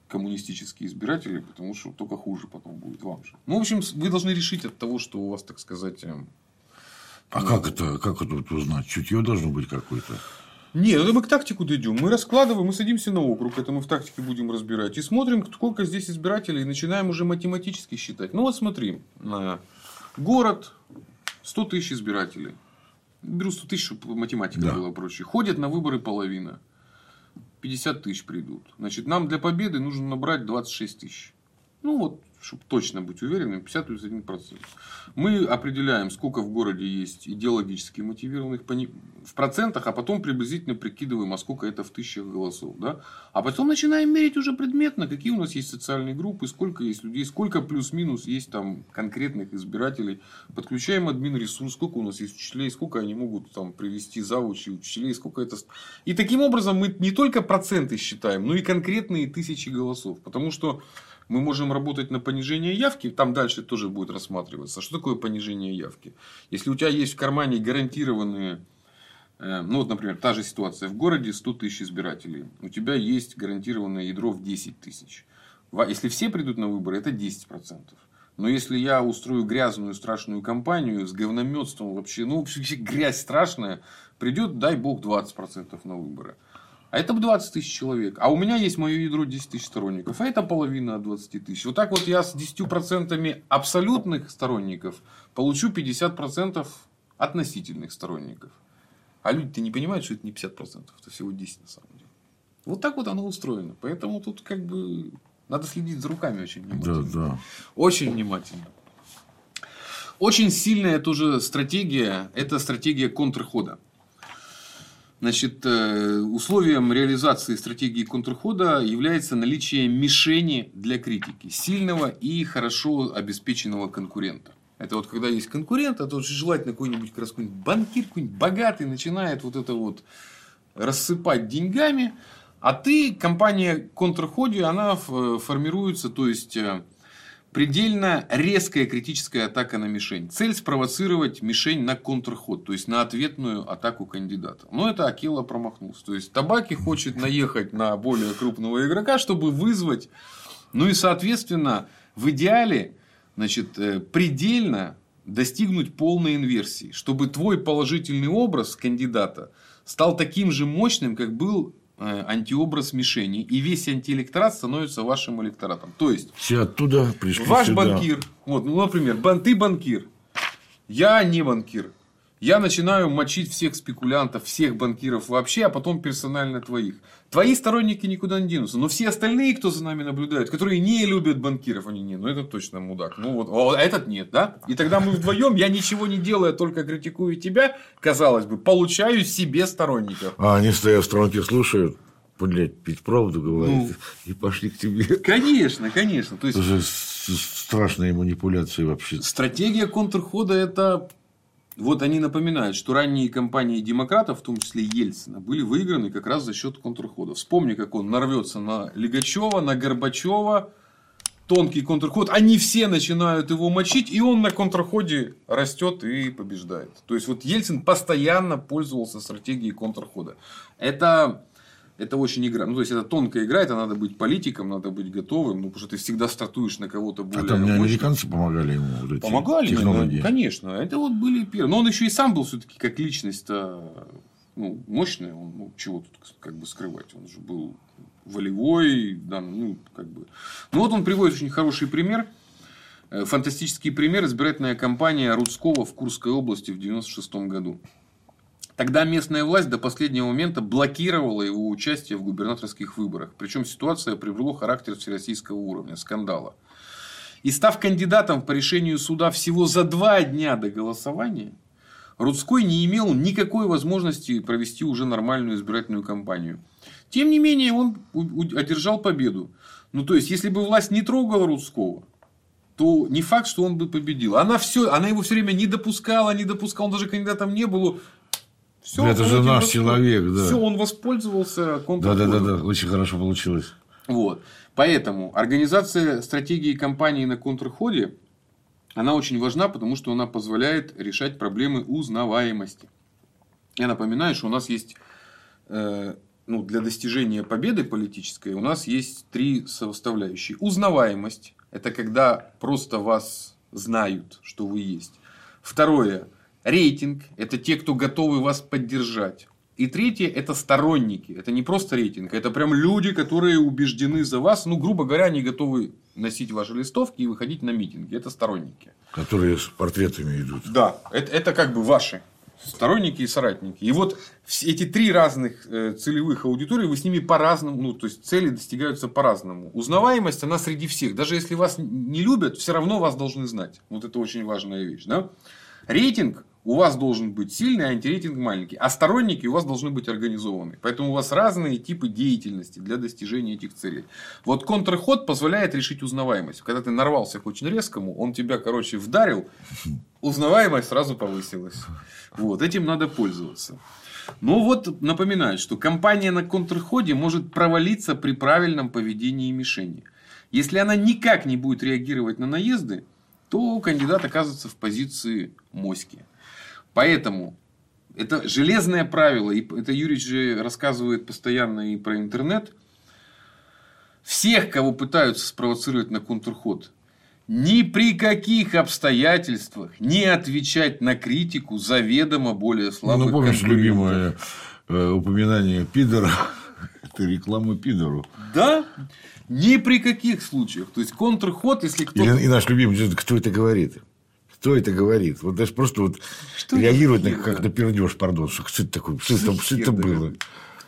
коммунистические избиратели, потому что только хуже потом будет вам же. Ну, в общем, вы должны решить от того, что у вас, так сказать... Эм, а ну, как это, как это узнать? Чутье должно быть какое-то? Нет, это мы к тактику дойдем. Мы раскладываем, мы садимся на округ, это мы в тактике будем разбирать. И смотрим, сколько здесь избирателей, и начинаем уже математически считать. Ну вот смотри, город, 100 тысяч избирателей. Беру 100 тысяч, чтобы математика да. была проще. Ходят на выборы половина. 50 тысяч придут. Значит, нам для победы нужно набрать 26 тысяч. Ну, вот, чтобы точно быть уверенным, 50 плюс 1 процент. Мы определяем, сколько в городе есть идеологически мотивированных в процентах, а потом приблизительно прикидываем, а сколько это в тысячах голосов. Да? А потом начинаем мерить уже предметно, какие у нас есть социальные группы, сколько есть людей, сколько плюс-минус есть там конкретных избирателей. Подключаем админ ресурс, сколько у нас есть учителей, сколько они могут там привести завучи учителей, сколько это... И таким образом мы не только проценты считаем, но и конкретные тысячи голосов. Потому что мы можем работать на понижение явки, там дальше тоже будет рассматриваться. Что такое понижение явки? Если у тебя есть в кармане гарантированные, э, ну вот, например, та же ситуация, в городе 100 тысяч избирателей, у тебя есть гарантированное ядро в 10 тысяч. Если все придут на выборы, это 10%. Но если я устрою грязную страшную кампанию с говнометством вообще, ну вообще грязь страшная, придет, дай бог, 20% на выборы. А это бы 20 тысяч человек. А у меня есть мое ядро 10 тысяч сторонников. А это половина от 20 тысяч. Вот так вот я с 10% абсолютных сторонников получу 50% относительных сторонников. А люди-то не понимают, что это не 50%, это всего 10 на самом деле. Вот так вот оно устроено. Поэтому тут как бы надо следить за руками очень внимательно. Да, да. Очень внимательно. Очень сильная тоже стратегия – это стратегия контрхода. Значит, э, условием реализации стратегии контрхода является наличие мишени для критики, сильного и хорошо обеспеченного конкурента. Это вот когда есть конкурент, а то желательно какой-нибудь как раз какой-нибудь банкир, какой-нибудь богатый начинает вот это вот рассыпать деньгами, а ты, компания контрходе, она формируется, то есть э, предельно резкая критическая атака на мишень. Цель спровоцировать мишень на контрход, то есть на ответную атаку кандидата. Но это Акила промахнулся. То есть Табаки хочет наехать на более крупного игрока, чтобы вызвать. Ну и соответственно, в идеале, значит, э, предельно достигнуть полной инверсии, чтобы твой положительный образ кандидата стал таким же мощным, как был антиобраз мишени, и весь антиэлекторат становится вашим электоратом. То есть, все оттуда пришли ваш сюда. банкир, вот, ну, например, ты банкир, я не банкир, я начинаю мочить всех спекулянтов, всех банкиров вообще, а потом персонально твоих. Твои сторонники никуда не денутся. Но все остальные, кто за нами наблюдают, которые не любят банкиров, они не, ну это точно мудак. Ну вот, а этот нет, да? И тогда мы вдвоем, я ничего не делаю, только критикую тебя, казалось бы, получаю себе сторонников. А они стоят в сторонке, слушают блядь, пить правду говорит, ну, и пошли к тебе. Конечно, конечно. То есть... Это же страшные манипуляции вообще. Стратегия контрхода – это вот они напоминают, что ранние кампании демократов, в том числе Ельцина, были выиграны как раз за счет контрхода. Вспомни, как он нарвется на Лигачева, на Горбачева, тонкий контрход. Они все начинают его мочить, и он на контрходе растет и побеждает. То есть, вот Ельцин постоянно пользовался стратегией контрхода. Это это очень игра. Ну, то есть, это тонкая игра, это надо быть политиком, надо быть готовым, ну, потому что ты всегда стартуешь на кого-то более. А там не американцы помогали ему вот эти Помогали, технологии. конечно. Это вот были первые. Но он еще и сам был все-таки как личность ну, мощная, он ну, чего тут как бы скрывать. Он же был волевой, да, ну, как бы. Ну, вот он приводит очень хороший пример. Э, фантастический пример. Избирательная кампания Рудского в Курской области в 96 году. Тогда местная власть до последнего момента блокировала его участие в губернаторских выборах. Причем ситуация приобрела характер всероссийского уровня, скандала. И став кандидатом по решению суда всего за два дня до голосования, Рудской не имел никакой возможности провести уже нормальную избирательную кампанию. Тем не менее, он одержал победу. Ну, то есть, если бы власть не трогала Рудского, то не факт, что он бы победил. Она, все, она его все время не допускала, не допускала, он даже кандидатом не был. Все, это же наш человек, да. Все, он воспользовался Да, да, да, да, очень хорошо получилось. Вот. Поэтому организация стратегии компании на контрходе, она очень важна, потому что она позволяет решать проблемы узнаваемости. Я напоминаю, что у нас есть э, ну, для достижения победы политической у нас есть три составляющие. Узнаваемость – это когда просто вас знают, что вы есть. Второе – рейтинг – это те, кто готовы вас поддержать. И третье – это сторонники. Это не просто рейтинг, это прям люди, которые убеждены за вас. Ну, грубо говоря, они готовы носить ваши листовки и выходить на митинги. Это сторонники. Которые с портретами идут. Да, это, это как бы ваши сторонники и соратники. И вот эти три разных э, целевых аудитории, вы с ними по-разному, ну, то есть цели достигаются по-разному. Узнаваемость, она среди всех. Даже если вас не любят, все равно вас должны знать. Вот это очень важная вещь. Да? Рейтинг у вас должен быть сильный, а антирейтинг маленький. А сторонники у вас должны быть организованы. Поэтому у вас разные типы деятельности для достижения этих целей. Вот контрход позволяет решить узнаваемость. Когда ты нарвался к очень резкому, он тебя, короче, вдарил, узнаваемость сразу повысилась. Вот, этим надо пользоваться. Но вот напоминаю, что компания на контрходе может провалиться при правильном поведении мишени. Если она никак не будет реагировать на наезды, то кандидат оказывается в позиции моськи. Поэтому это железное правило, и это Юрий же рассказывает постоянно и про интернет. Всех, кого пытаются спровоцировать на контрход, ни при каких обстоятельствах не отвечать на критику заведомо более слабых Ну, помнишь любимое э, упоминание пидора? Это реклама пидору. Да, ни при каких случаях. То есть, контрход, если кто-то... И, и наш любимый, кто это говорит? Кто это говорит? Вот даже просто вот что реагировать на как на пердеж, пардон, что, что это такое, что это, что это было.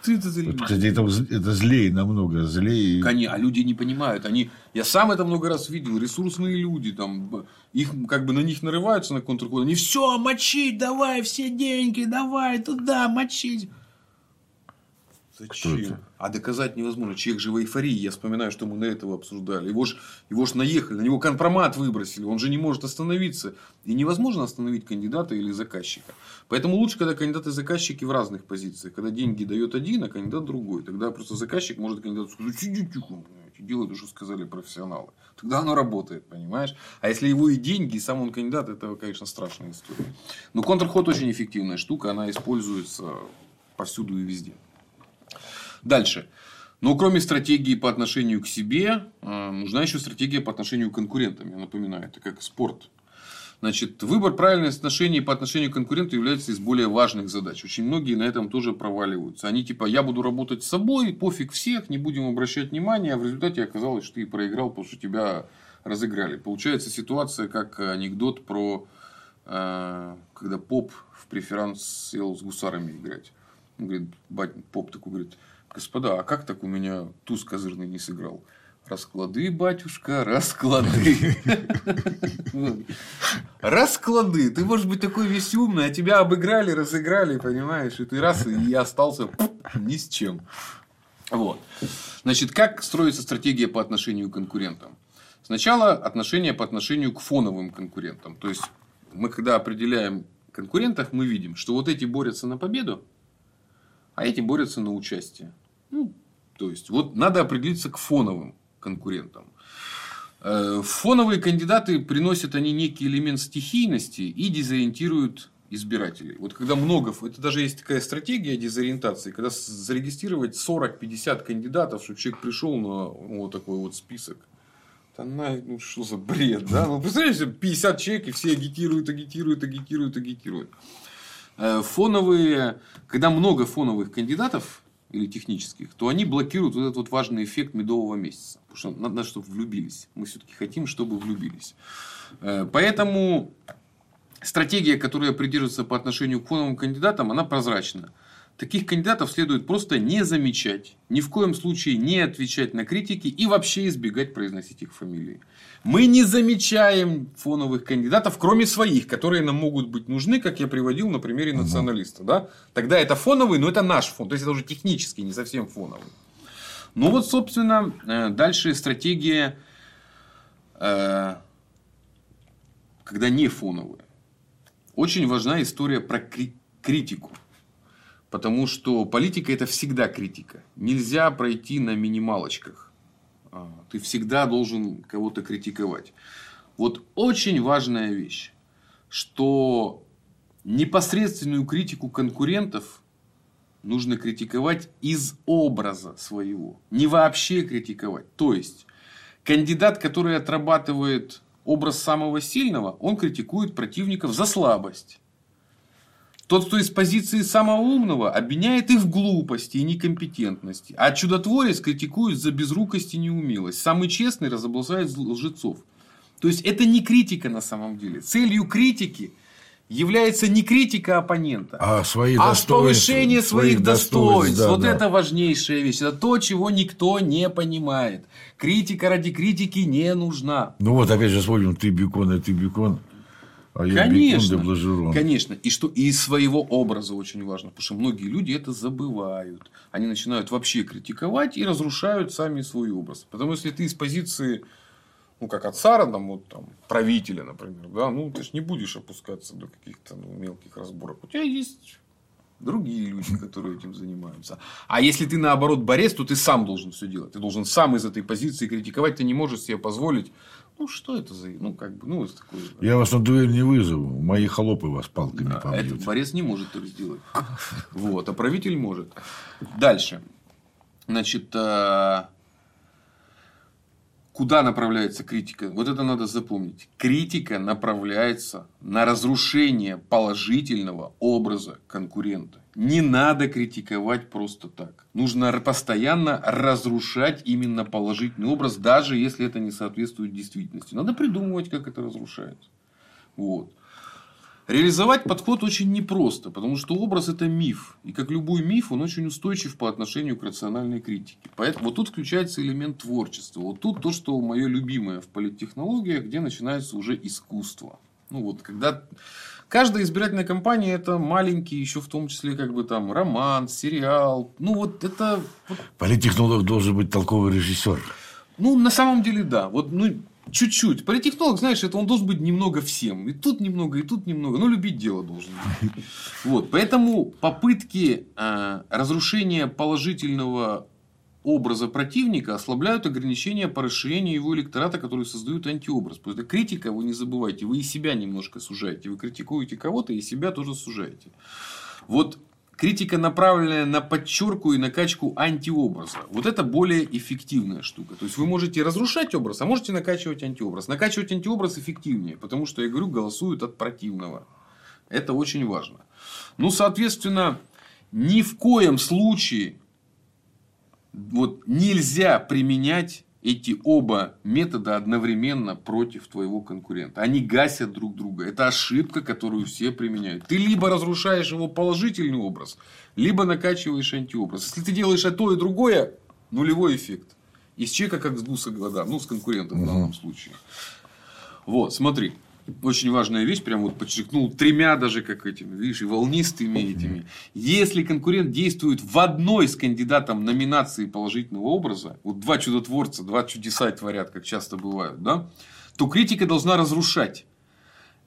Кто это за люди? Кстати, это, это злее намного, злее. Конечно, а люди не понимают. Они, я сам это много раз видел. Ресурсные люди, там, их как бы на них нарываются на контркод. Они все, мочить, давай все деньги, давай туда, мочить. Зачем? А доказать невозможно. Человек же в эйфории. Я вспоминаю, что мы на этого обсуждали. Его ж, его ж наехали, на него компромат выбросили. Он же не может остановиться. И невозможно остановить кандидата или заказчика. Поэтому лучше, когда кандидаты и заказчики в разных позициях. Когда деньги дает один, а кандидат другой. Тогда просто заказчик может кандидату сказать, сиди тихо, делай то, что сказали профессионалы. Тогда оно работает, понимаешь? А если его и деньги, и сам он кандидат, это, конечно, страшная история. Но контрход очень эффективная штука. Она используется повсюду и везде. Дальше. Но кроме стратегии по отношению к себе, э, нужна еще стратегия по отношению к конкурентам. Я напоминаю, это как спорт. Значит, выбор правильных отношений по отношению к конкуренту является из более важных задач. Очень многие на этом тоже проваливаются. Они типа, я буду работать с собой, пофиг всех, не будем обращать внимания, а в результате оказалось, что ты проиграл, потому что тебя разыграли. Получается ситуация, как анекдот про, э, когда поп в преферанс сел с гусарами играть. Он говорит, бать, поп такой говорит, господа, а как так у меня туз козырный не сыграл? Расклады, батюшка, расклады. Расклады. Ты можешь быть такой весь умный, а тебя обыграли, разыграли, понимаешь? И ты раз и остался ни с чем. Вот. Значит, как строится стратегия по отношению к конкурентам? Сначала отношение по отношению к фоновым конкурентам. То есть, мы когда определяем конкурентов, мы видим, что вот эти борются на победу, а эти борются на участие. Ну, то есть, вот надо определиться к фоновым конкурентам. Э, фоновые кандидаты приносят они некий элемент стихийности и дезориентируют избирателей. Вот когда много, это даже есть такая стратегия дезориентации, когда зарегистрировать 40-50 кандидатов, чтобы человек пришел на вот такой вот список. Да на, ну что за бред, да? Ну, представляете, 50 человек и все агитируют, агитируют, агитируют, агитируют. Э, фоновые, когда много фоновых кандидатов или технических, то они блокируют вот этот вот важный эффект медового месяца. Потому что надо, чтобы влюбились. Мы все-таки хотим, чтобы влюбились. Э, поэтому стратегия, которая придерживается по отношению к фоновым кандидатам, она прозрачна. Таких кандидатов следует просто не замечать, ни в коем случае не отвечать на критики и вообще избегать произносить их фамилии. Мы не замечаем фоновых кандидатов, кроме своих, которые нам могут быть нужны, как я приводил на примере националиста. Да? Тогда это фоновый, но это наш фон. То есть это уже технически не совсем фоновый. Ну вот, собственно, э, дальше стратегия, э, когда не фоновые. Очень важна история про критику. Потому что политика это всегда критика. Нельзя пройти на минималочках. А, ты всегда должен кого-то критиковать. Вот очень важная вещь, что непосредственную критику конкурентов нужно критиковать из образа своего. Не вообще критиковать. То есть, кандидат, который отрабатывает образ самого сильного, он критикует противников за слабость. Тот, кто из позиции самого умного, обвиняет их в глупости и некомпетентности. А чудотворец критикует за безрукость и неумелость. Самый честный разоблачает лжецов. То есть, это не критика на самом деле. Целью критики является не критика оппонента, а, свои а повышение своих, своих достоинств. Да, вот да. это важнейшая вещь. Это то, чего никто не понимает. Критика ради критики не нужна. Ну вот опять же вспомним, ты бекон, а ты бекон. А я конечно, бекон конечно. И что и из своего образа очень важно. Потому что многие люди это забывают. Они начинают вообще критиковать и разрушают сами свой образ. Потому что если ты из позиции ну, как от цара, там, вот, там, правителя, например, да, ну, ты же не будешь опускаться до каких-то ну, мелких разборок. У тебя есть другие люди, которые этим занимаются. А если ты, наоборот, борец, то ты сам должен все делать. Ты должен сам из этой позиции критиковать, ты не можешь себе позволить. Ну, что это за... Ну, как бы, ну, это такое... Я вас на дуэль не вызову. Мои холопы вас палками а, побьют. Этот борец не может это сделать. Вот, а правитель может. Дальше. Значит, а, Куда направляется критика? Вот это надо запомнить. Критика направляется на разрушение положительного образа конкурента. Не надо критиковать просто так. Нужно постоянно разрушать именно положительный образ, даже если это не соответствует действительности. Надо придумывать, как это разрушается. Вот. Реализовать подход очень непросто, потому что образ это миф. И как любой миф, он очень устойчив по отношению к рациональной критике. Поэтому вот тут включается элемент творчества. Вот тут то, что мое любимое в политтехнологиях, где начинается уже искусство. Ну вот, когда каждая избирательная кампания это маленький, еще в том числе, как бы там роман, сериал. Ну вот это. Политтехнолог должен быть толковый режиссер. Ну, на самом деле, да. Вот, ну, Чуть-чуть. Политехнолог, знаешь, это он должен быть немного всем. И тут немного, и тут немного. Ну, любить дело должен. Вот. Поэтому попытки э, разрушения положительного образа противника ослабляют ограничения по расширению его электората, который создают антиобраз. Потому что критика, вы не забывайте, вы и себя немножко сужаете. Вы критикуете кого-то, и себя тоже сужаете. Вот критика, направленная на подчерку и накачку антиобраза. Вот это более эффективная штука. То есть вы можете разрушать образ, а можете накачивать антиобраз. Накачивать антиобраз эффективнее, потому что, я говорю, голосуют от противного. Это очень важно. Ну, соответственно, ни в коем случае вот, нельзя применять эти оба метода одновременно против твоего конкурента. Они гасят друг друга. Это ошибка, которую все применяют. Ты либо разрушаешь его положительный образ, либо накачиваешь антиобраз. Если ты делаешь и то, и другое, нулевой эффект. Из человека как с гуса глода. Ну, с конкурентом в данном случае. Вот, смотри очень важная вещь, прям вот подчеркнул тремя даже как этими, видишь, и волнистыми этими. Если конкурент действует в одной с кандидатом номинации положительного образа, вот два чудотворца, два чудеса творят, как часто бывают, да, то критика должна разрушать.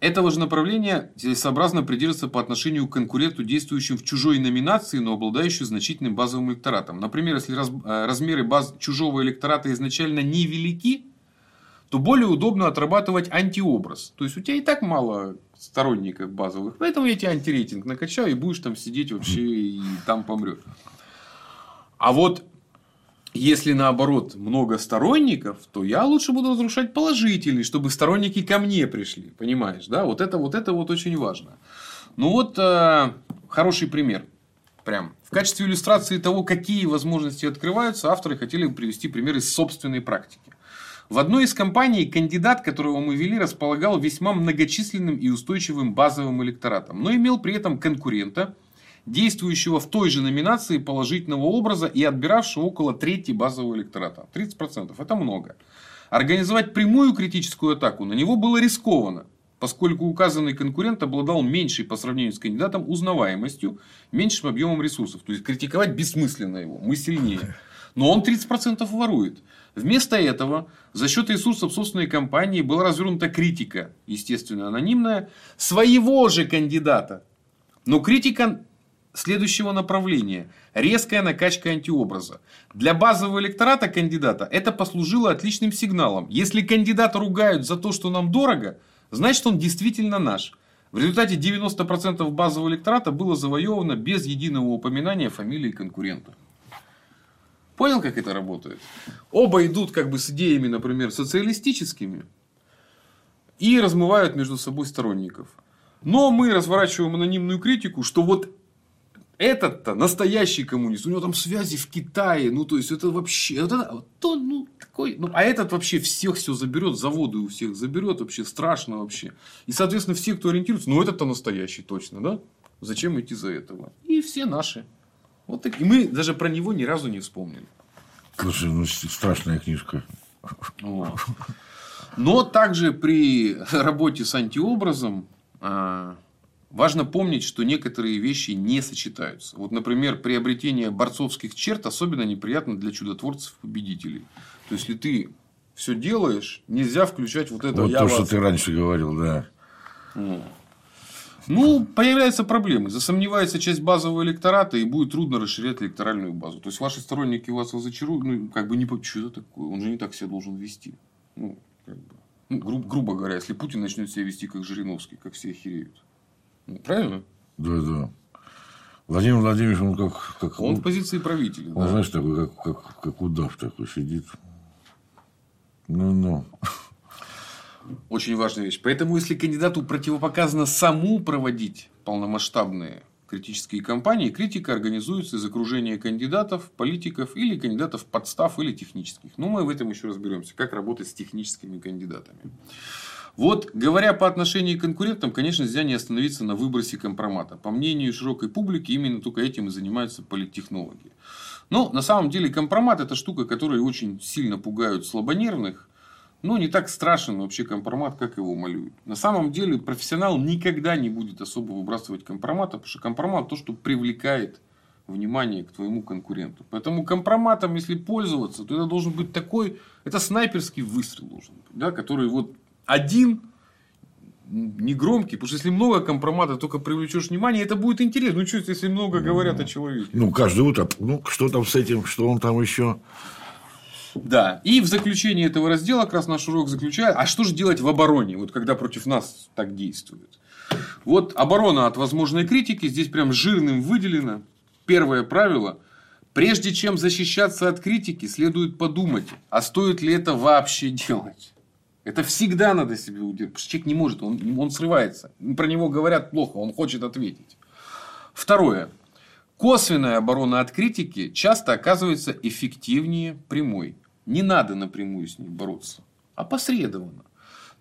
Этого же направления целесообразно придерживаться по отношению к конкуренту, действующим в чужой номинации, но обладающим значительным базовым электоратом. Например, если э, размеры баз чужого электората изначально невелики, то более удобно отрабатывать антиобраз. То есть, у тебя и так мало сторонников базовых, поэтому я тебе антирейтинг накачаю, и будешь там сидеть вообще, и там помрешь. А вот если наоборот много сторонников, то я лучше буду разрушать положительный, чтобы сторонники ко мне пришли. Понимаешь, да? Вот это вот, это вот очень важно. Ну вот э, хороший пример. Прям. В качестве иллюстрации того, какие возможности открываются, авторы хотели привести пример из собственной практики. В одной из компаний кандидат, которого мы вели, располагал весьма многочисленным и устойчивым базовым электоратом, но имел при этом конкурента, действующего в той же номинации положительного образа и отбиравшего около трети базового электората. 30% это много. Организовать прямую критическую атаку на него было рискованно, поскольку указанный конкурент обладал меньшей по сравнению с кандидатом узнаваемостью, меньшим объемом ресурсов. То есть критиковать бессмысленно его, мы сильнее. Но он 30% ворует. Вместо этого за счет ресурсов собственной компании была развернута критика, естественно анонимная, своего же кандидата. Но критика следующего направления. Резкая накачка антиобраза. Для базового электората кандидата это послужило отличным сигналом. Если кандидата ругают за то, что нам дорого, значит он действительно наш. В результате 90% базового электората было завоевано без единого упоминания фамилии конкурента. Понял, как это работает? Оба идут как бы с идеями, например, социалистическими и размывают между собой сторонников. Но мы разворачиваем анонимную критику, что вот этот-то настоящий коммунист, у него там связи в Китае, ну то есть это вообще, вот это, то, ну такой, ну а этот вообще всех все заберет, заводы у всех заберет, вообще страшно вообще. И соответственно все, кто ориентируется, ну этот-то настоящий точно, да? Зачем идти за этого? И все наши. Вот так. И мы даже про него ни разу не вспомнили. Слушай, ну страшная книжка. Вот. Но также при работе с антиобразом а, Важно помнить, что некоторые вещи не сочетаются. Вот, например, приобретение борцовских черт особенно неприятно для чудотворцев-победителей. То есть, если ты все делаешь, нельзя включать вот это. Вот то, что ты раньше говорил, да. Ну, появляются проблемы. Засомневается часть базового электората, и будет трудно расширять электоральную базу. То есть, ваши сторонники вас разочаруют, ну, как бы не по что это такое, он же не так себя должен вести. Ну, как бы. ну гру- грубо говоря, если Путин начнет себя вести как Жириновский, как все охереют. Правильно? Да, да. Владимир Владимирович, он как... как он в позиции правителя. Он, да. знаешь, такой, как, как, как удав такой сидит. Ну-ну. Очень важная вещь. Поэтому, если кандидату противопоказано саму проводить полномасштабные критические кампании, критика организуется из окружения кандидатов, политиков или кандидатов подстав или технических. Но мы в этом еще разберемся, как работать с техническими кандидатами. Вот, говоря по отношению к конкурентам, конечно, нельзя не остановиться на выбросе компромата. По мнению широкой публики, именно только этим и занимаются политтехнологи. Но на самом деле компромат это штука, которая очень сильно пугают слабонервных. Но не так страшен вообще компромат, как его малюют. На самом деле профессионал никогда не будет особо выбрасывать компромата, потому что компромат то, что привлекает внимание к твоему конкуренту. Поэтому компроматом, если пользоваться, то это должен быть такой, это снайперский выстрел должен быть, да, который вот один, не громкий, потому что если много компромата, только привлечешь внимание, это будет интересно. Ну, что, если много говорят о человеке? Ну, каждое утро, ну, что там с этим, что он там еще. Да. И в заключении этого раздела как раз наш урок заключает, а что же делать в обороне, вот когда против нас так действуют. Вот оборона от возможной критики здесь прям жирным выделено. Первое правило. Прежде чем защищаться от критики, следует подумать, а стоит ли это вообще делать. Это всегда надо себе удержать. Потому что человек не может, он, он срывается. Про него говорят плохо, он хочет ответить. Второе. Косвенная оборона от критики часто оказывается эффективнее прямой. Не надо напрямую с ней бороться, а посредованно.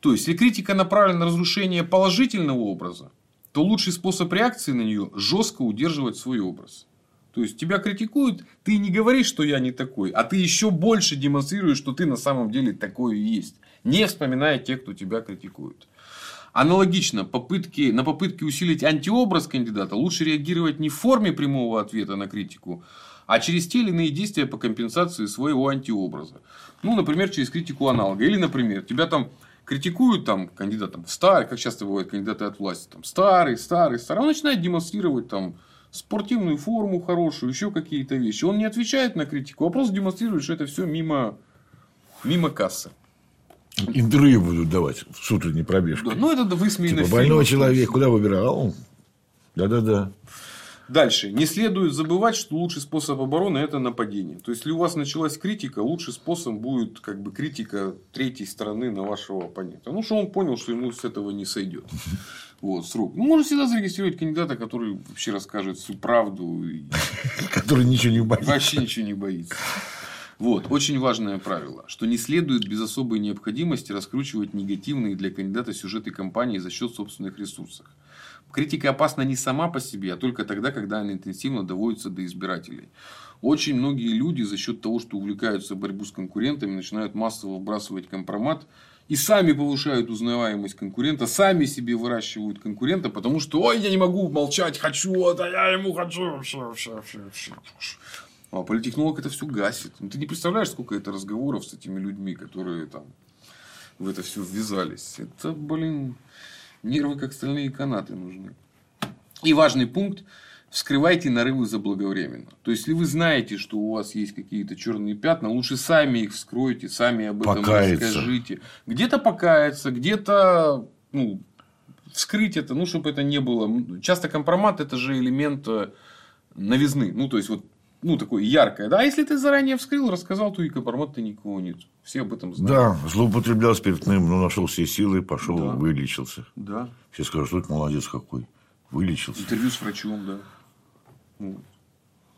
То есть, если критика направлена на разрушение положительного образа, то лучший способ реакции на нее жестко удерживать свой образ. То есть тебя критикуют, ты не говоришь, что я не такой, а ты еще больше демонстрируешь, что ты на самом деле такой и есть не вспоминая тех, кто тебя критикует. Аналогично, попытки, на попытки усилить антиобраз кандидата лучше реагировать не в форме прямого ответа на критику, а через те или иные действия по компенсации своего антиобраза. Ну, например, через критику аналога. Или, например, тебя там критикуют там кандидат там, старый, как часто бывает кандидаты от власти, там, старый, старый, старый. Он начинает демонстрировать там спортивную форму хорошую, еще какие-то вещи. Он не отвечает на критику, а просто демонстрирует, что это все мимо, мимо кассы. Интервью будут давать с утренней пробежкой. Да, ну, это высмеянный типа, больной человек, куда выбирал? Да-да-да. Дальше. Не следует забывать, что лучший способ обороны – это нападение. То есть, если у вас началась критика, лучший способ будет как бы критика третьей стороны на вашего оппонента. Ну, что он понял, что ему с этого не сойдет. Вот, срок. Ну, можно всегда зарегистрировать кандидата, который вообще расскажет всю правду. Который ничего не боится. Вообще ничего не боится. Вот, очень важное правило, что не следует без особой необходимости раскручивать негативные для кандидата сюжеты компании за счет собственных ресурсов. Критика опасна не сама по себе, а только тогда, когда она интенсивно доводится до избирателей. Очень многие люди за счет того, что увлекаются борьбой с конкурентами, начинают массово вбрасывать компромат и сами повышают узнаваемость конкурента, сами себе выращивают конкурента, потому что, ой, я не могу молчать, хочу, а я ему хочу, вообще, вообще, вообще, вообще. А политтехнолог это все гасит. Ну, ты не представляешь, сколько это разговоров с этими людьми, которые там в это все ввязались. Это, блин, нервы как стальные канаты нужны. И важный пункт вскрывайте нарывы заблаговременно. То есть, если вы знаете, что у вас есть какие-то черные пятна, лучше сами их вскройте, сами об этом Покаяться. расскажите. Где-то покаяться, где-то ну, вскрыть это, ну, чтобы это не было. Часто компромат это же элемент э, новизны. Ну, то есть, вот ну, такое яркое. Да, а если ты заранее вскрыл, рассказал, то и ты никого нет. Все об этом знают. Да, злоупотреблял спиртным, но нашел все силы, пошел, да. вылечился. Да. Все скажут, что это молодец какой. Вылечился. Интервью с врачом, да. Ну,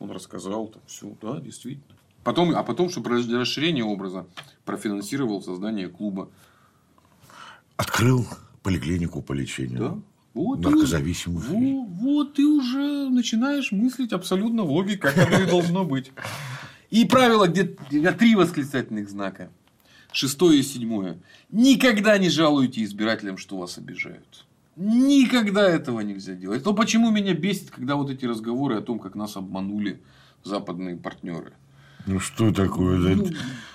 он рассказал там все, да, действительно. Потом, а потом, чтобы расширение образа, профинансировал создание клуба. Открыл поликлинику по лечению. Да. Вот наркозависимых. Вот, вот ты уже начинаешь мыслить абсолютно в логике, как оно и должно быть. И правило, где три восклицательных знака. Шестое и седьмое. Никогда не жалуйте избирателям, что вас обижают. Никогда этого нельзя делать. То почему меня бесит, когда вот эти разговоры о том, как нас обманули западные партнеры. Ну что такое?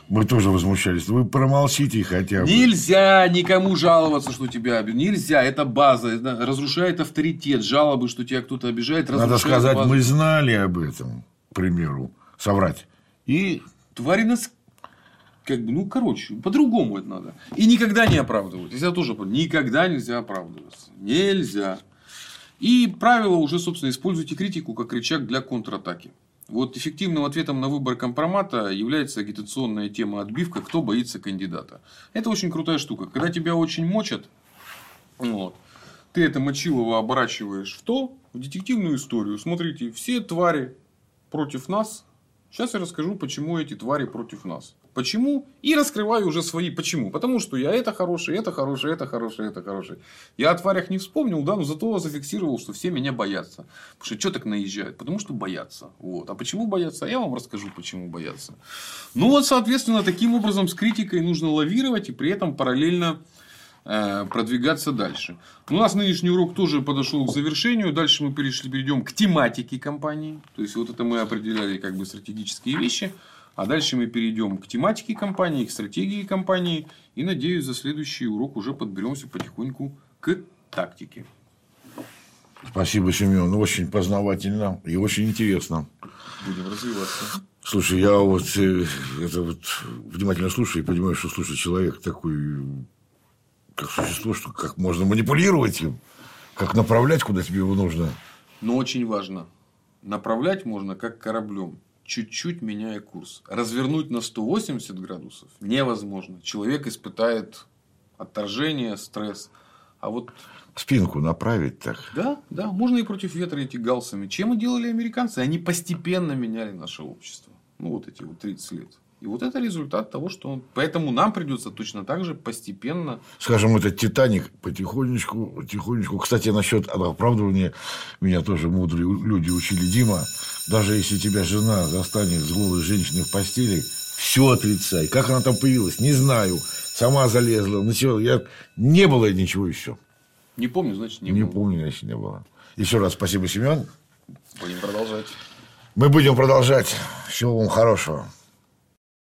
Мы тоже возмущались. Вы промолчите хотя бы. Нельзя никому жаловаться, что тебя обидят. Нельзя. Это база. Это разрушает авторитет. Жалобы, что тебя кто-то обижает. Надо сказать, базу. мы знали об этом, к примеру. Соврать. И твари нас как бы, ну, короче, по-другому это надо. И никогда не оправдывать. Я тоже никогда нельзя оправдываться. Нельзя. И правило уже, собственно, используйте критику как рычаг для контратаки. Вот эффективным ответом на выбор компромата является агитационная тема отбивка «Кто боится кандидата?». Это очень крутая штука. Когда тебя очень мочат, вот, ты это мочилово оборачиваешь в то, в детективную историю. Смотрите, все твари против нас. Сейчас я расскажу, почему эти твари против нас. Почему? И раскрываю уже свои почему. Потому что я это хороший, это хороший, это хороший, это хороший. Я о тварях не вспомнил, да, но зато зафиксировал, что все меня боятся. Потому что что так наезжают? Потому что боятся. Вот. А почему боятся? Я вам расскажу, почему боятся. Ну вот, соответственно, таким образом с критикой нужно лавировать и при этом параллельно э, продвигаться дальше. У нас нынешний урок тоже подошел к завершению. Дальше мы перешли, перейдем к тематике компании. То есть, вот это мы определяли как бы стратегические вещи. А дальше мы перейдем к тематике компании, к стратегии компании. И, надеюсь, за следующий урок уже подберемся потихоньку к тактике. Спасибо, Семен. Очень познавательно и очень интересно. Будем развиваться. Слушай, я вот, э, это вот внимательно слушаю и понимаю, что слушай, человек такой, как существо, что как можно манипулировать им, как направлять, куда тебе его нужно. Но очень важно. Направлять можно как кораблем чуть-чуть меняя курс. Развернуть на 180 градусов невозможно. Человек испытает отторжение, стресс. А вот спинку направить так. Да, да, можно и против ветра идти галсами. Чем и делали американцы? Они постепенно меняли наше общество. Ну, вот эти вот 30 лет. И вот это результат того, что он... Поэтому нам придется точно так же постепенно... Скажем, этот Титаник потихонечку, потихонечку... Кстати, насчет оправдывания меня тоже мудрые люди учили. Дима, даже если тебя жена застанет с голой женщиной в постели, все отрицай. Как она там появилась, не знаю. Сама залезла. Все, я... Не было ничего еще. Не помню, значит, не, не было. Не помню, значит, не было. Еще раз спасибо, Семен. Будем продолжать. Мы будем продолжать. Всего вам хорошего.